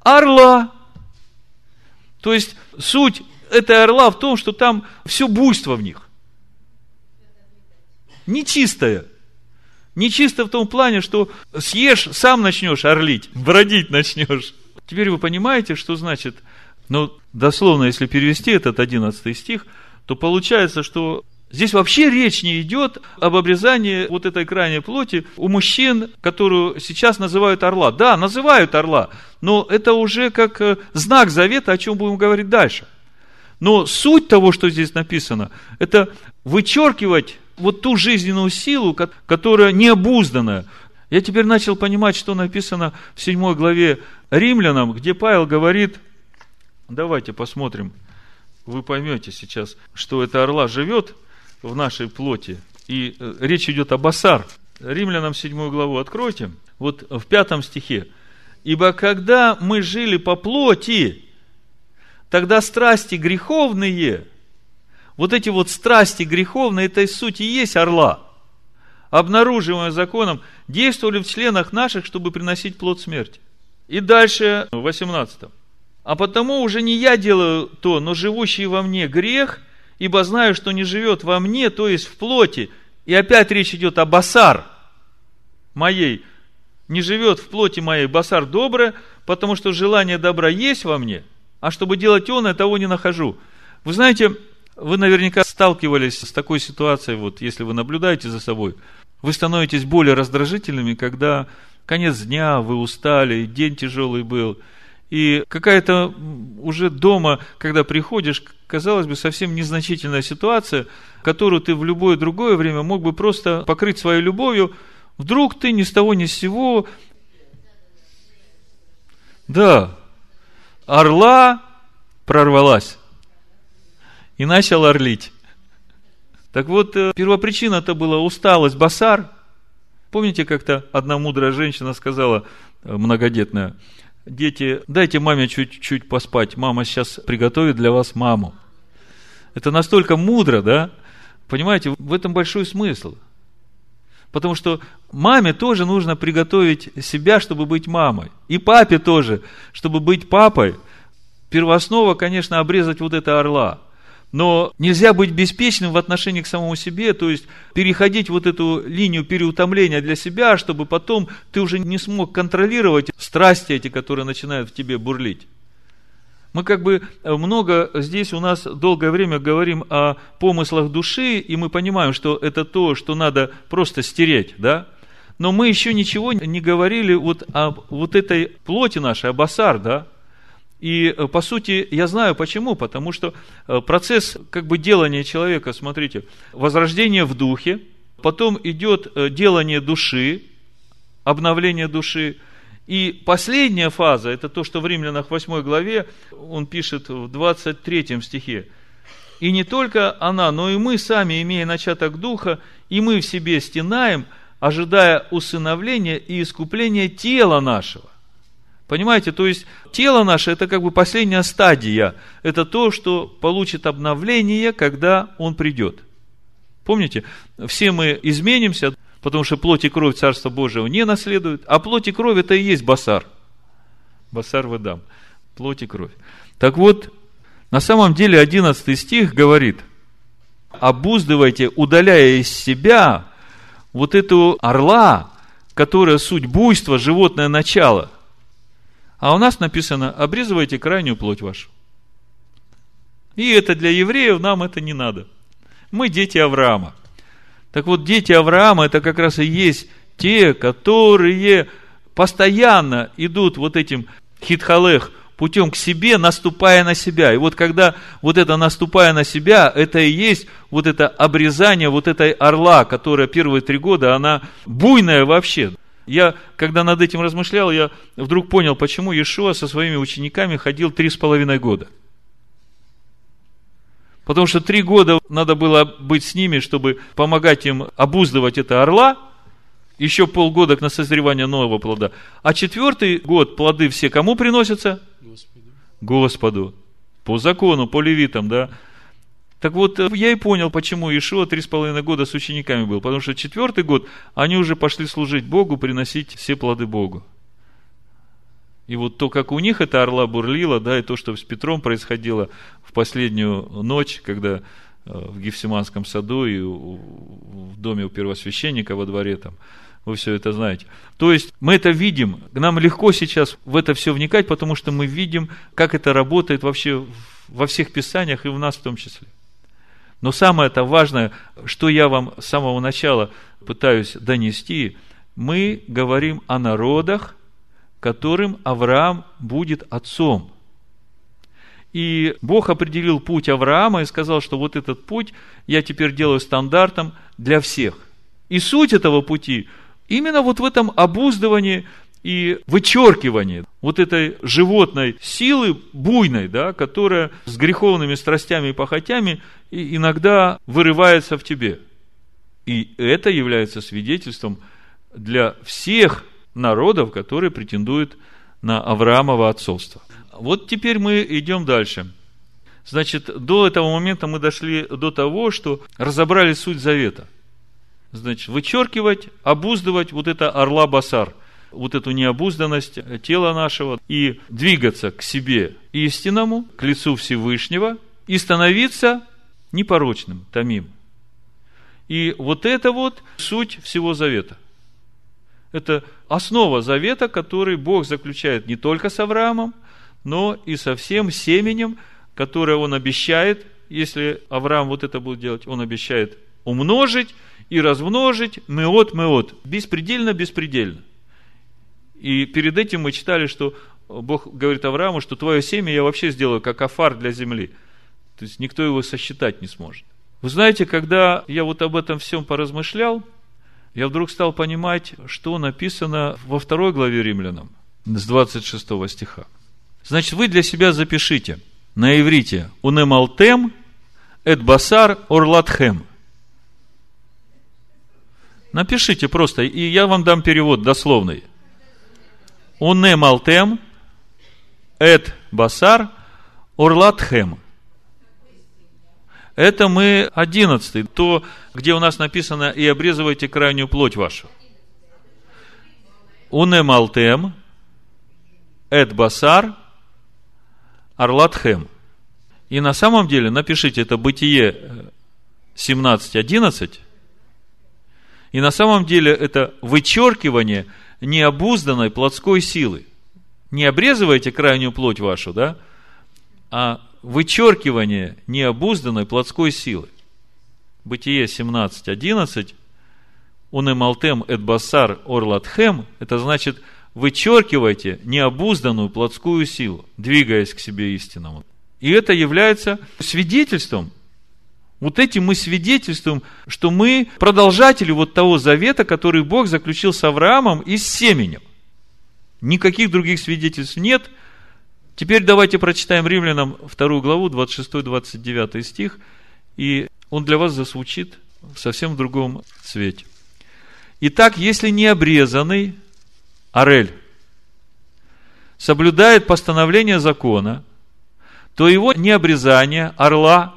[SPEAKER 1] Орла. То есть, суть этой орла в том, что там все буйство в них. Нечистое. Нечисто в том плане, что съешь, сам начнешь орлить, бродить начнешь. Теперь вы понимаете, что значит, ну, дословно, если перевести этот 11 стих, то получается, что Здесь вообще речь не идет об обрезании вот этой крайней плоти у мужчин, которую сейчас называют орла. Да, называют орла, но это уже как э, знак завета, о чем будем говорить дальше. Но суть того, что здесь написано, это вычеркивать вот ту жизненную силу, которая необузданная. Я теперь начал понимать, что написано в 7 главе Римлянам, где Павел говорит, давайте посмотрим, вы поймете сейчас, что это орла живет в нашей плоти, и э, речь идет об Асар. Римлянам 7 главу откройте, вот в пятом стихе. «Ибо когда мы жили по плоти, тогда страсти греховные, вот эти вот страсти греховные, это и сути есть орла, обнаруживаемые законом, действовали в членах наших, чтобы приносить плод смерти. И дальше, в 18. А потому уже не я делаю то, но живущий во мне грех, ибо знаю, что не живет во мне, то есть в плоти. И опять речь идет о басар моей. Не живет в плоти моей басар доброе, потому что желание добра есть во мне, а чтобы делать он, я того не нахожу. Вы знаете, вы наверняка сталкивались с такой ситуацией, вот если вы наблюдаете за собой, вы становитесь более раздражительными, когда конец дня, вы устали, день тяжелый был, и какая-то уже дома, когда приходишь, казалось бы, совсем незначительная ситуация, которую ты в любое другое время мог бы просто покрыть своей любовью, вдруг ты ни с того ни с сего, да, орла прорвалась и начал орлить. Так вот, э, первопричина-то была усталость, басар. Помните, как-то одна мудрая женщина сказала, э, многодетная, дети, дайте маме чуть-чуть поспать, мама сейчас приготовит для вас маму. Это настолько мудро, да? Понимаете, в этом большой смысл. Потому что маме тоже нужно приготовить себя, чтобы быть мамой. И папе тоже, чтобы быть папой. Первооснова, конечно, обрезать вот это орла – но нельзя быть беспечным в отношении к самому себе, то есть переходить вот эту линию переутомления для себя, чтобы потом ты уже не смог контролировать страсти эти, которые начинают в тебе бурлить. Мы как бы много здесь у нас долгое время говорим о помыслах души, и мы понимаем, что это то, что надо просто стереть, да? Но мы еще ничего не говорили вот о вот этой плоти нашей, об асар, да? И, э, по сути, я знаю почему. Потому что э, процесс как бы делания человека, смотрите, возрождение в духе, потом идет э, делание души, обновление души, и последняя фаза, это то, что в Римлянах 8 главе, он пишет в 23 стихе, и не только она, но и мы сами, имея начаток Духа, и мы в себе стенаем, ожидая усыновления и искупления тела нашего. Понимаете, то есть тело наше это как бы последняя стадия. Это то, что получит обновление, когда он придет. Помните, все мы изменимся, потому что плоть и кровь Царства Божьего не наследуют, а плоть и кровь это и есть басар. Басар выдам. Плоть и кровь. Так вот, на самом деле 11 стих говорит, обуздывайте, удаляя из себя вот эту орла, которая суть буйства, животное начало – а у нас написано, обрезывайте крайнюю плоть вашу. И это для евреев, нам это не надо. Мы дети Авраама. Так вот, дети Авраама, это как раз и есть те, которые постоянно идут вот этим хитхалех путем к себе, наступая на себя. И вот когда вот это наступая на себя, это и есть вот это обрезание вот этой орла, которая первые три года, она буйная вообще. Я, когда над этим размышлял, я вдруг понял, почему Иешуа со своими учениками ходил три с половиной года. Потому что три года надо было быть с ними, чтобы помогать им обуздывать это орла, еще полгода на созревание нового плода. А четвертый год плоды все кому приносятся? Господу. Господу. По закону, по левитам, да. Так вот, э, я и понял, почему Ишуа три с половиной года с учениками был. Потому что четвертый год они уже пошли служить Богу, приносить все плоды Богу. И вот то, как у них это орла бурлила, да, и то, что с Петром происходило в последнюю ночь, когда э, в Гефсиманском саду и в доме у первосвященника во дворе там, вы все это знаете. То есть мы это видим, нам легко сейчас в это все вникать, потому что мы видим, как это работает вообще во всех писаниях и в нас в том числе. Но самое это важное, что я вам с самого начала пытаюсь донести, мы говорим о народах, которым Авраам будет отцом. И Бог определил путь Авраама и сказал, что вот этот путь я теперь делаю стандартом для всех. И суть этого пути именно вот в этом обуздывании и вычеркивании вот этой животной силы буйной, да, которая с греховными страстями и похотями иногда вырывается в тебе. И это является свидетельством для всех народов, которые претендуют на Авраамово отцовство. Вот теперь мы идем дальше. Значит, до этого момента мы дошли до того, что разобрали суть завета. Значит, вычеркивать, обуздывать вот это орла-басар, вот эту необузданность тела нашего, и двигаться к себе истинному, к лицу Всевышнего, и становиться непорочным, томим. И вот это вот суть всего завета. Это основа завета, который Бог заключает не только с Авраамом, но и со всем семенем, которое он обещает, если Авраам вот это будет делать, он обещает умножить и размножить меот меот, беспредельно беспредельно. И перед этим мы читали, что Бог говорит Аврааму, что твое семя я вообще сделаю как афар для земли. То есть никто его сосчитать не сможет. Вы знаете, когда я вот об этом всем поразмышлял, я вдруг стал понимать, что написано во второй главе римлянам, с 26 стиха. Значит, вы для себя запишите на иврите «Унемалтем эт басар орлатхем». Напишите просто, и я вам дам перевод дословный. «Унемалтем эт басар орлатхем». Это мы одиннадцатый, то, где у нас написано «и обрезывайте крайнюю плоть вашу». Унемалтем, эт басар, Арлатхем. И на самом деле, напишите это Бытие 17.11, э, и на самом деле это вычеркивание необузданной плотской силы. Не обрезывайте крайнюю плоть вашу, да, а вычеркивание необузданной плотской силы. Бытие 17.11, унемалтем эт басар орлатхем, это значит – вычеркивайте необузданную плотскую силу, двигаясь к себе истинному. И это является свидетельством. Вот этим мы свидетельствуем, что мы продолжатели вот того завета, который Бог заключил с Авраамом и с семенем. Никаких других свидетельств нет. Теперь давайте прочитаем римлянам вторую главу, 26-29 стих, и он для вас зазвучит в совсем другом цвете. Итак, если не обрезанный, Арель, соблюдает постановление закона, то его необрезание орла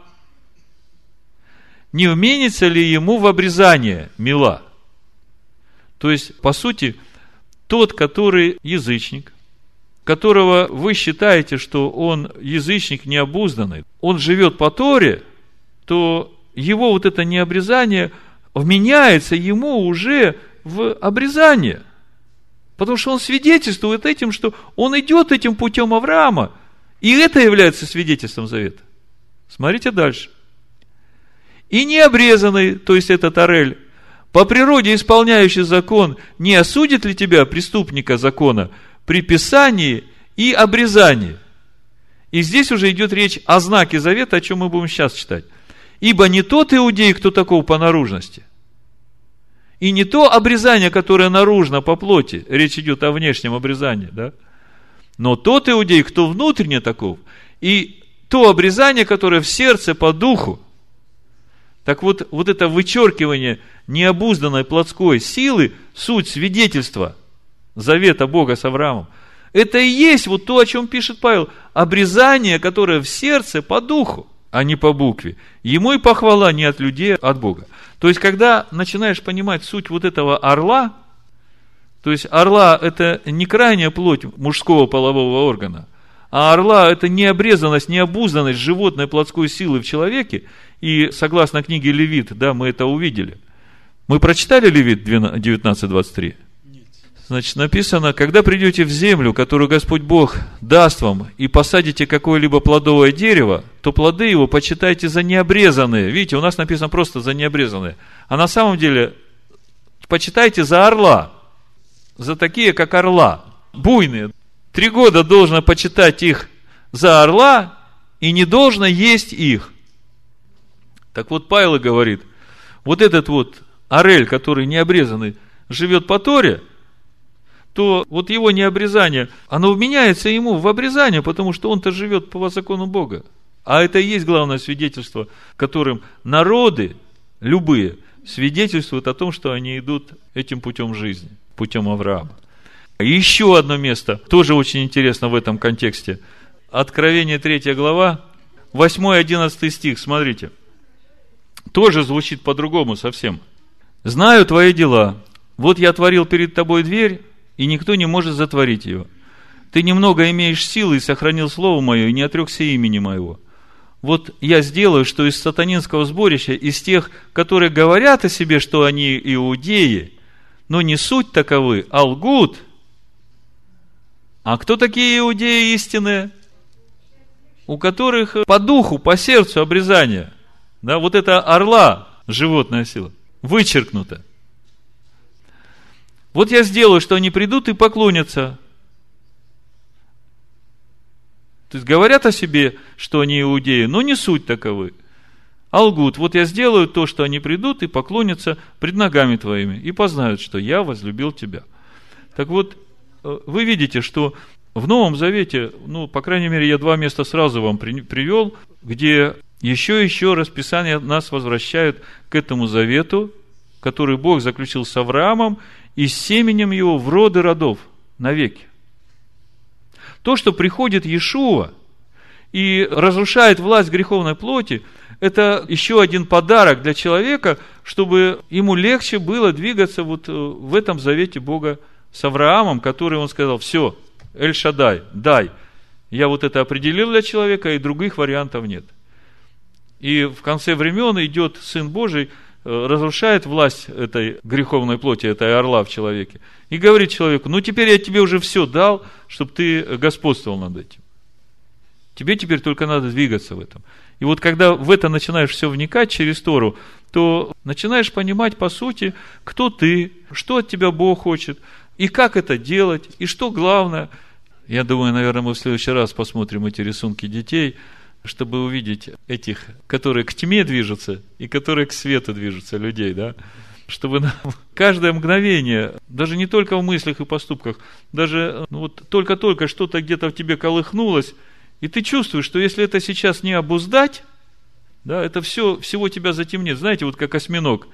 [SPEAKER 1] не уменится ли ему в обрезание мила? То есть, по сути, тот, который язычник, которого вы считаете, что он язычник необузданный, он живет по Торе, то его вот это необрезание вменяется ему уже в обрезание – Потому что он свидетельствует этим, что он идет этим путем Авраама. И это является свидетельством завета. Смотрите дальше. И необрезанный, то есть этот Орель, по природе исполняющий закон, не осудит ли тебя, преступника закона, при писании и обрезании? И здесь уже идет речь о знаке завета, о чем мы будем сейчас читать. Ибо не тот иудей, кто таков по наружности – и не то обрезание, которое наружно по плоти, речь идет о внешнем обрезании, да? Но тот иудей, кто внутренне таков, и то обрезание, которое в сердце по духу. Так вот, вот это вычеркивание необузданной плотской силы, суть свидетельства завета Бога с Авраамом, это и есть вот то, о чем пишет Павел, обрезание, которое в сердце по духу, а не по букве. Ему и похвала не от людей, а от Бога. То есть, когда начинаешь понимать суть вот этого орла, то есть орла – это не крайняя плоть мужского полового органа, а орла – это необрезанность, необузданность животной плотской силы в человеке. И согласно книге Левит, да, мы это увидели. Мы прочитали Левит 19.23? Значит, написано, когда придете в землю, которую Господь Бог даст вам, и посадите какое-либо плодовое дерево, то плоды его почитайте за необрезанные. Видите, у нас написано просто за необрезанные. А на самом деле, почитайте за орла. За такие, как орла. Буйные. Три года должно почитать их за орла, и не должно есть их. Так вот, Павел говорит, вот этот вот орель, который не обрезанный, живет по Торе, то вот его необрезание, оно вменяется ему в обрезание, потому что он-то живет по закону Бога. А это и есть главное свидетельство, которым народы, любые, свидетельствуют о том, что они идут этим путем жизни, путем Авраама. Еще одно место, тоже очень интересно в этом контексте. Откровение 3 глава, 8-11 стих, смотрите. Тоже звучит по-другому совсем. «Знаю твои дела. Вот я отворил перед тобой дверь, и никто не может затворить ее. Ты немного имеешь силы и сохранил слово мое, и не отрекся имени моего вот я сделаю, что из сатанинского сборища, из тех, которые говорят о себе, что они иудеи, но не суть таковы, а лгут. А кто такие иудеи истинные? У которых по духу, по сердцу обрезание. Да, вот это орла, животная сила, вычеркнута. Вот я сделаю, что они придут и поклонятся То есть говорят о себе, что они иудеи, но не суть таковы. А лгут, вот я сделаю то, что они придут и поклонятся пред ногами твоими, и познают, что я возлюбил тебя. Так вот, э, вы видите, что в Новом Завете, ну, по крайней мере, я два места сразу вам привел, где еще и еще расписание нас возвращают к этому завету, который Бог заключил с Авраамом и семенем его в роды родов навеки. То, что приходит Иешуа и разрушает власть греховной плоти, это еще один подарок для человека, чтобы ему легче было двигаться вот э, в этом завете Бога с Авраамом, который он сказал, все, Эль-Шадай, дай. Я вот это определил для человека, и других вариантов нет. И в конце времен идет Сын Божий – разрушает власть этой греховной плоти, этой орла в человеке, и говорит человеку, ну теперь я тебе уже все дал, чтобы ты господствовал над этим. Тебе теперь только надо двигаться в этом. И вот когда в это начинаешь все вникать через Тору, то начинаешь понимать по сути, кто ты, что от тебя Бог хочет, и как это делать, и что главное. Я думаю, наверное, мы в следующий раз посмотрим эти рисунки детей – чтобы увидеть этих, которые к тьме движутся и которые к свету движутся людей, да, чтобы нам каждое мгновение, даже не только в мыслях и поступках, даже ну, вот только-только что-то где-то в тебе колыхнулось, и ты чувствуешь, что если это сейчас не обуздать, да, это все, всего тебя затемнит. Знаете, вот как осьминог,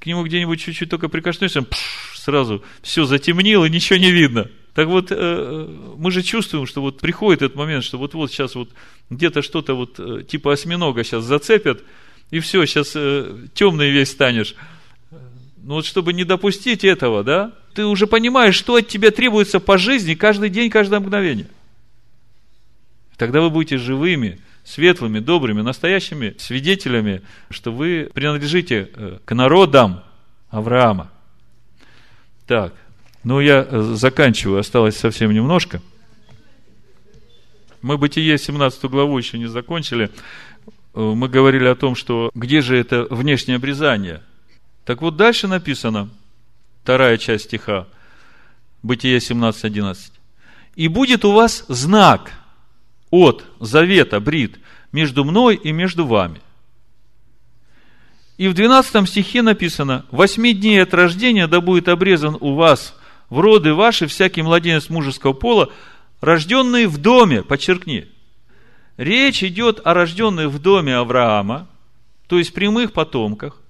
[SPEAKER 1] к нему где-нибудь чуть-чуть только прикоснешься, пш, сразу все затемнило, ничего не видно – так вот, э, мы же чувствуем, что вот приходит этот момент, что вот-вот сейчас вот где-то что-то вот э, типа осьминога сейчас зацепят, и все, сейчас э, темный весь станешь. Ну вот, чтобы не допустить этого, да, ты уже понимаешь, что от тебя требуется по жизни каждый день, каждое мгновение. Тогда вы будете живыми, светлыми, добрыми, настоящими свидетелями, что вы принадлежите к народам Авраама. Так, ну, я э, заканчиваю, осталось совсем немножко. Мы Бытие 17 главу еще не закончили. Э, мы говорили о том, что где же это внешнее обрезание. Так вот, дальше написано, вторая часть стиха, Бытие 17.11. «И будет у вас знак от завета, брит, между мной и между вами». И в 12 стихе написано, «Восьми дней от рождения да будет обрезан у вас в роды ваши всякий младенец мужеского пола, рожденный в доме, подчеркни. Речь идет о рожденных в доме Авраама, то есть прямых потомках,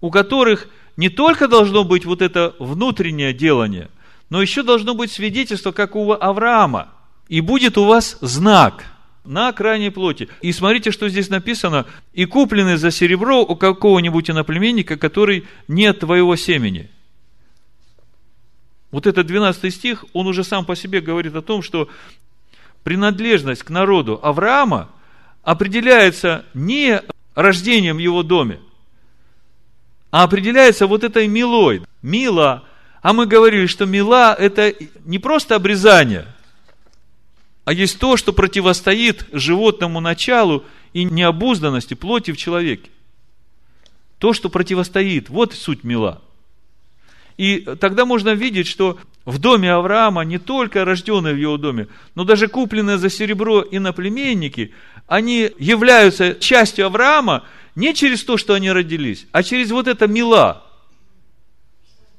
[SPEAKER 1] у которых не только должно быть вот это внутреннее делание, но еще должно быть свидетельство, как у Авраама. И будет у вас знак на крайней плоти. И смотрите, что здесь написано. И купленный за серебро у какого-нибудь иноплеменника, который нет твоего семени – вот этот 12 стих, он уже сам по себе говорит о том, что принадлежность к народу Авраама определяется не рождением в его доме, а определяется вот этой милой. Мила, а мы говорили, что мила – это не просто обрезание, а есть то, что противостоит животному началу и необузданности плоти в человеке. То, что противостоит, вот суть мила – И тогда можно видеть, что в доме Авраама не только рожденные в его доме, но даже купленные за серебро иноплеменники, они являются частью Авраама не через то, что они родились, а через вот это мила,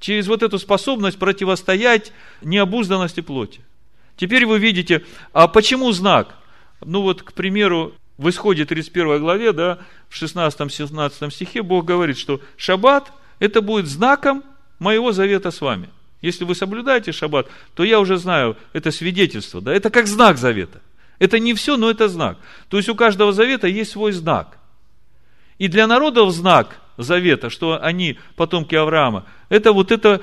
[SPEAKER 1] через вот эту способность противостоять необузданности плоти. Теперь вы видите, а почему знак? Ну вот, к примеру, в исходе 31 главе, да, в 16-17 стихе Бог говорит, что шаббат – это будет знаком моего завета с вами. Если вы соблюдаете шаббат, то я уже знаю, это свидетельство, да, это как знак завета. Это не все, но это знак. То есть у каждого завета есть свой знак. И для народов знак завета, что они потомки Авраама, это вот это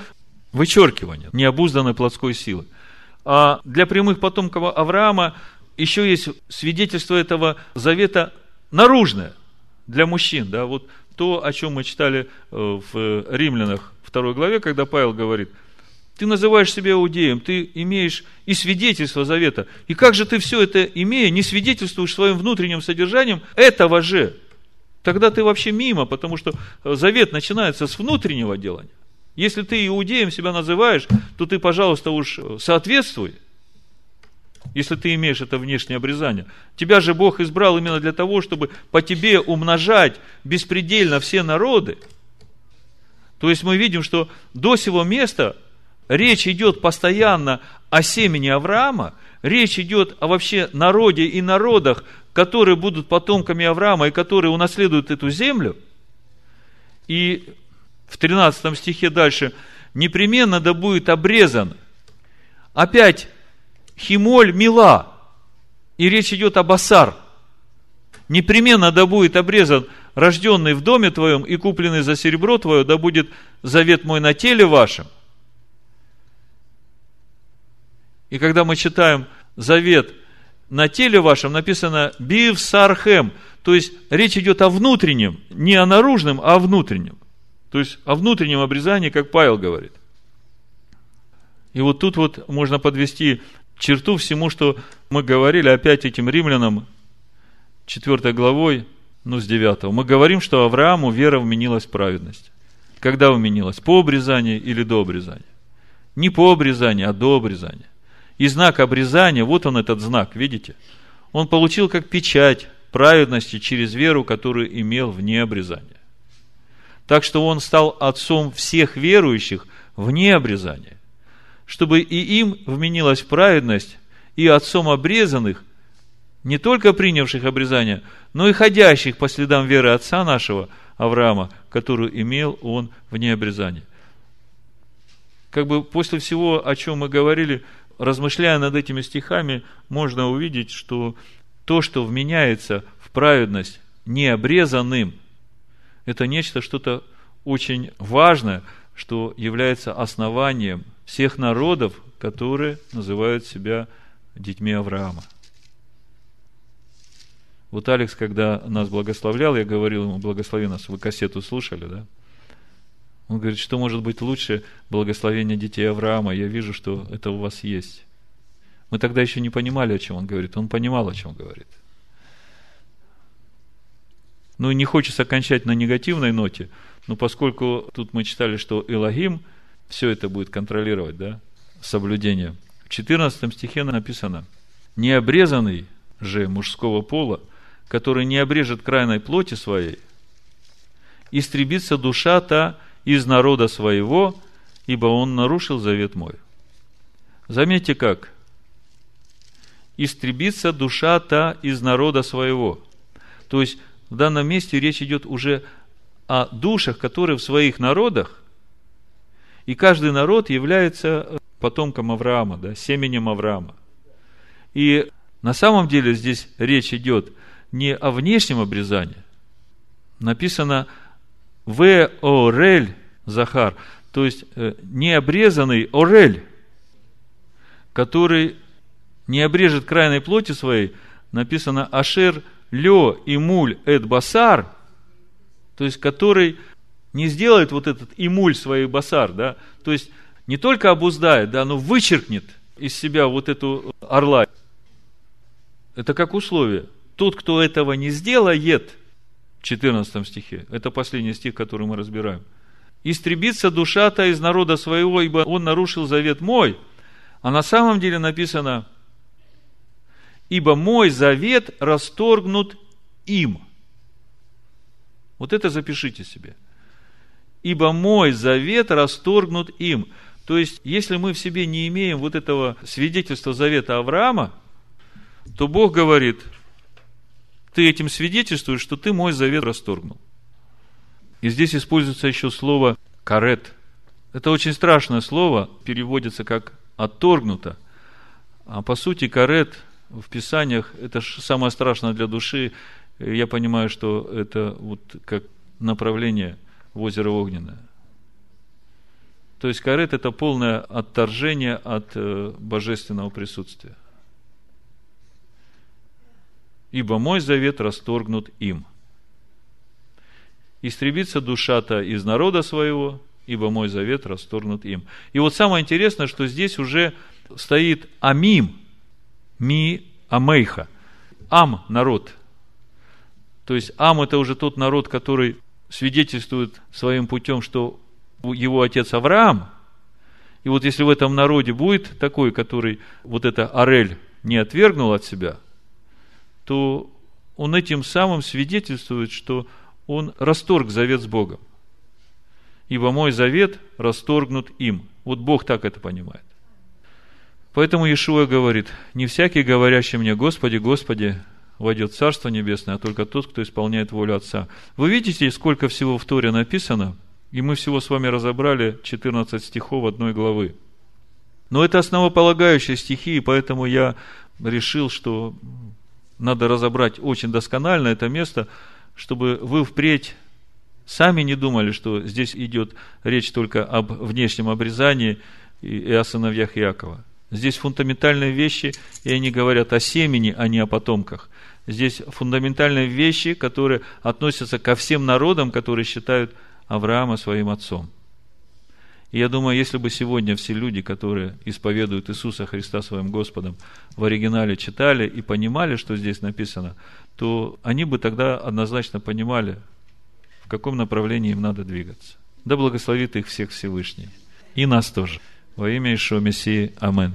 [SPEAKER 1] вычеркивание необузданной плотской силы. А для прямых потомков Авраама еще есть свидетельство этого завета наружное для мужчин. Да, вот то, о чем мы читали э, в Римлянах второй главе, когда Павел говорит, ты называешь себя иудеем, ты имеешь и свидетельство завета. И как же ты все это имея, не свидетельствуешь своим внутренним содержанием этого же? Тогда ты вообще мимо, потому что завет начинается с внутреннего делания. Если ты иудеем себя называешь, то ты, пожалуйста, уж соответствуй – если ты имеешь это внешнее обрезание. Тебя же Бог избрал именно для того, чтобы по тебе умножать беспредельно все народы. То есть мы видим, что до сего места речь идет постоянно о семени Авраама, речь идет о вообще народе и народах, которые будут потомками Авраама и которые унаследуют эту землю. И в 13 стихе дальше, непременно да будет обрезан. Опять химоль мила. И речь идет об асар. Непременно да будет обрезан рожденный в доме твоем и купленный за серебро твое, да будет завет мой на теле вашем. И когда мы читаем завет на теле вашем, написано бив сархем, то есть речь идет о внутреннем, не о наружном, а о внутреннем. То есть о внутреннем обрезании, как Павел говорит. И вот тут вот можно подвести черту всему, что мы говорили опять этим римлянам, 4 главой, ну, с 9. Мы говорим, что Аврааму вера вменилась в праведность. Когда вменилась? По обрезанию или до обрезания? Не по обрезанию, а до обрезания. И знак обрезания, вот он этот знак, видите? Он получил как печать праведности через веру, которую имел вне обрезания. Так что он стал отцом всех верующих вне обрезания чтобы и им вменилась праведность, и отцом обрезанных, не только принявших обрезание, но и ходящих по следам веры отца нашего, Авраама, которую имел он вне обрезания. Как бы после всего, о чем мы говорили, размышляя над этими стихами, можно увидеть, что то, что вменяется в праведность необрезанным, это нечто, что-то очень важное, что является основанием всех народов, которые называют себя детьми Авраама. Вот Алекс, когда нас благословлял, я говорил ему, благослови нас, вы кассету слушали, да? Он говорит, что может быть лучше благословения детей Авраама? Я вижу, что это у вас есть. Мы тогда еще не понимали, о чем он говорит. Он понимал, о чем говорит. Ну, не хочется кончать на негативной ноте, но поскольку тут мы читали, что Элогим – все это будет контролировать, да, соблюдение. В 14 стихе написано, необрезанный же мужского пола, который не обрежет крайной плоти своей, истребится душа та из народа своего, ибо он нарушил завет мой. Заметьте как. Истребится душа та из народа своего. То есть, в данном месте речь идет уже о душах, которые в своих народах и каждый народ является потомком Авраама, да, семенем Авраама. И на самом деле здесь речь идет не о внешнем обрезании. Написано «В орель Захар», то есть э, необрезанный орель, который не обрежет крайной плоти своей, написано «Ашер лё и муль эд басар», то есть который не сделает вот этот имуль своей басар, да, то есть не только обуздает, да, но вычеркнет из себя вот эту орла. Это как условие. Тот, кто этого не сделает, в 14 стихе, это последний стих, который мы разбираем, истребится душа-то из народа своего, ибо он нарушил завет мой. А на самом деле написано, ибо мой завет расторгнут им. Вот это запишите себе. Ибо мой завет расторгнут им. То есть, если мы в себе не имеем вот этого свидетельства завета Авраама, то Бог говорит, ты этим свидетельствуешь, что ты мой завет расторгнул. И здесь используется еще слово «карет». Это очень страшное слово, переводится как «отторгнуто». А по сути, карет в Писаниях – это самое страшное для души. Я понимаю, что это вот как направление в озеро Огненное. То есть карет – это полное отторжение от э, божественного присутствия. Ибо мой завет расторгнут им – истребится душа-то из народа своего, ибо мой завет расторгнут им. И вот самое интересное, что здесь уже стоит Амим, Ми Амейха. Ам – народ. То есть Ам – это уже тот народ, который свидетельствует своим путем, что его отец Авраам. И вот если в этом народе будет такой, который вот это Арель не отвергнул от себя, то он этим самым свидетельствует, что – он расторг завет с Богом. Ибо мой завет расторгнут им. Вот Бог так это понимает. Поэтому Иешуа говорит, не всякий, говорящий мне, Господи, Господи, войдет в Царство Небесное, а только тот, кто исполняет волю Отца. Вы видите, сколько всего в Торе написано, и мы всего с вами разобрали 14 стихов одной главы. Но это основополагающие стихи, и поэтому я решил, что надо разобрать очень досконально это место – чтобы вы впредь сами не думали, что здесь идет речь только об внешнем обрезании и о сыновьях Иакова. Здесь фундаментальные вещи, и они говорят о семени, а не о потомках. Здесь фундаментальные вещи, которые относятся ко всем народам, которые считают Авраама своим отцом. И я думаю, если бы сегодня все люди, которые исповедуют Иисуса Христа своим Господом, в оригинале читали и понимали, что здесь написано, то они бы тогда однозначно понимали, в каком направлении им надо двигаться. Да благословит их всех Всевышний. И нас тоже. Во имя Ишуа Мессии. Аминь.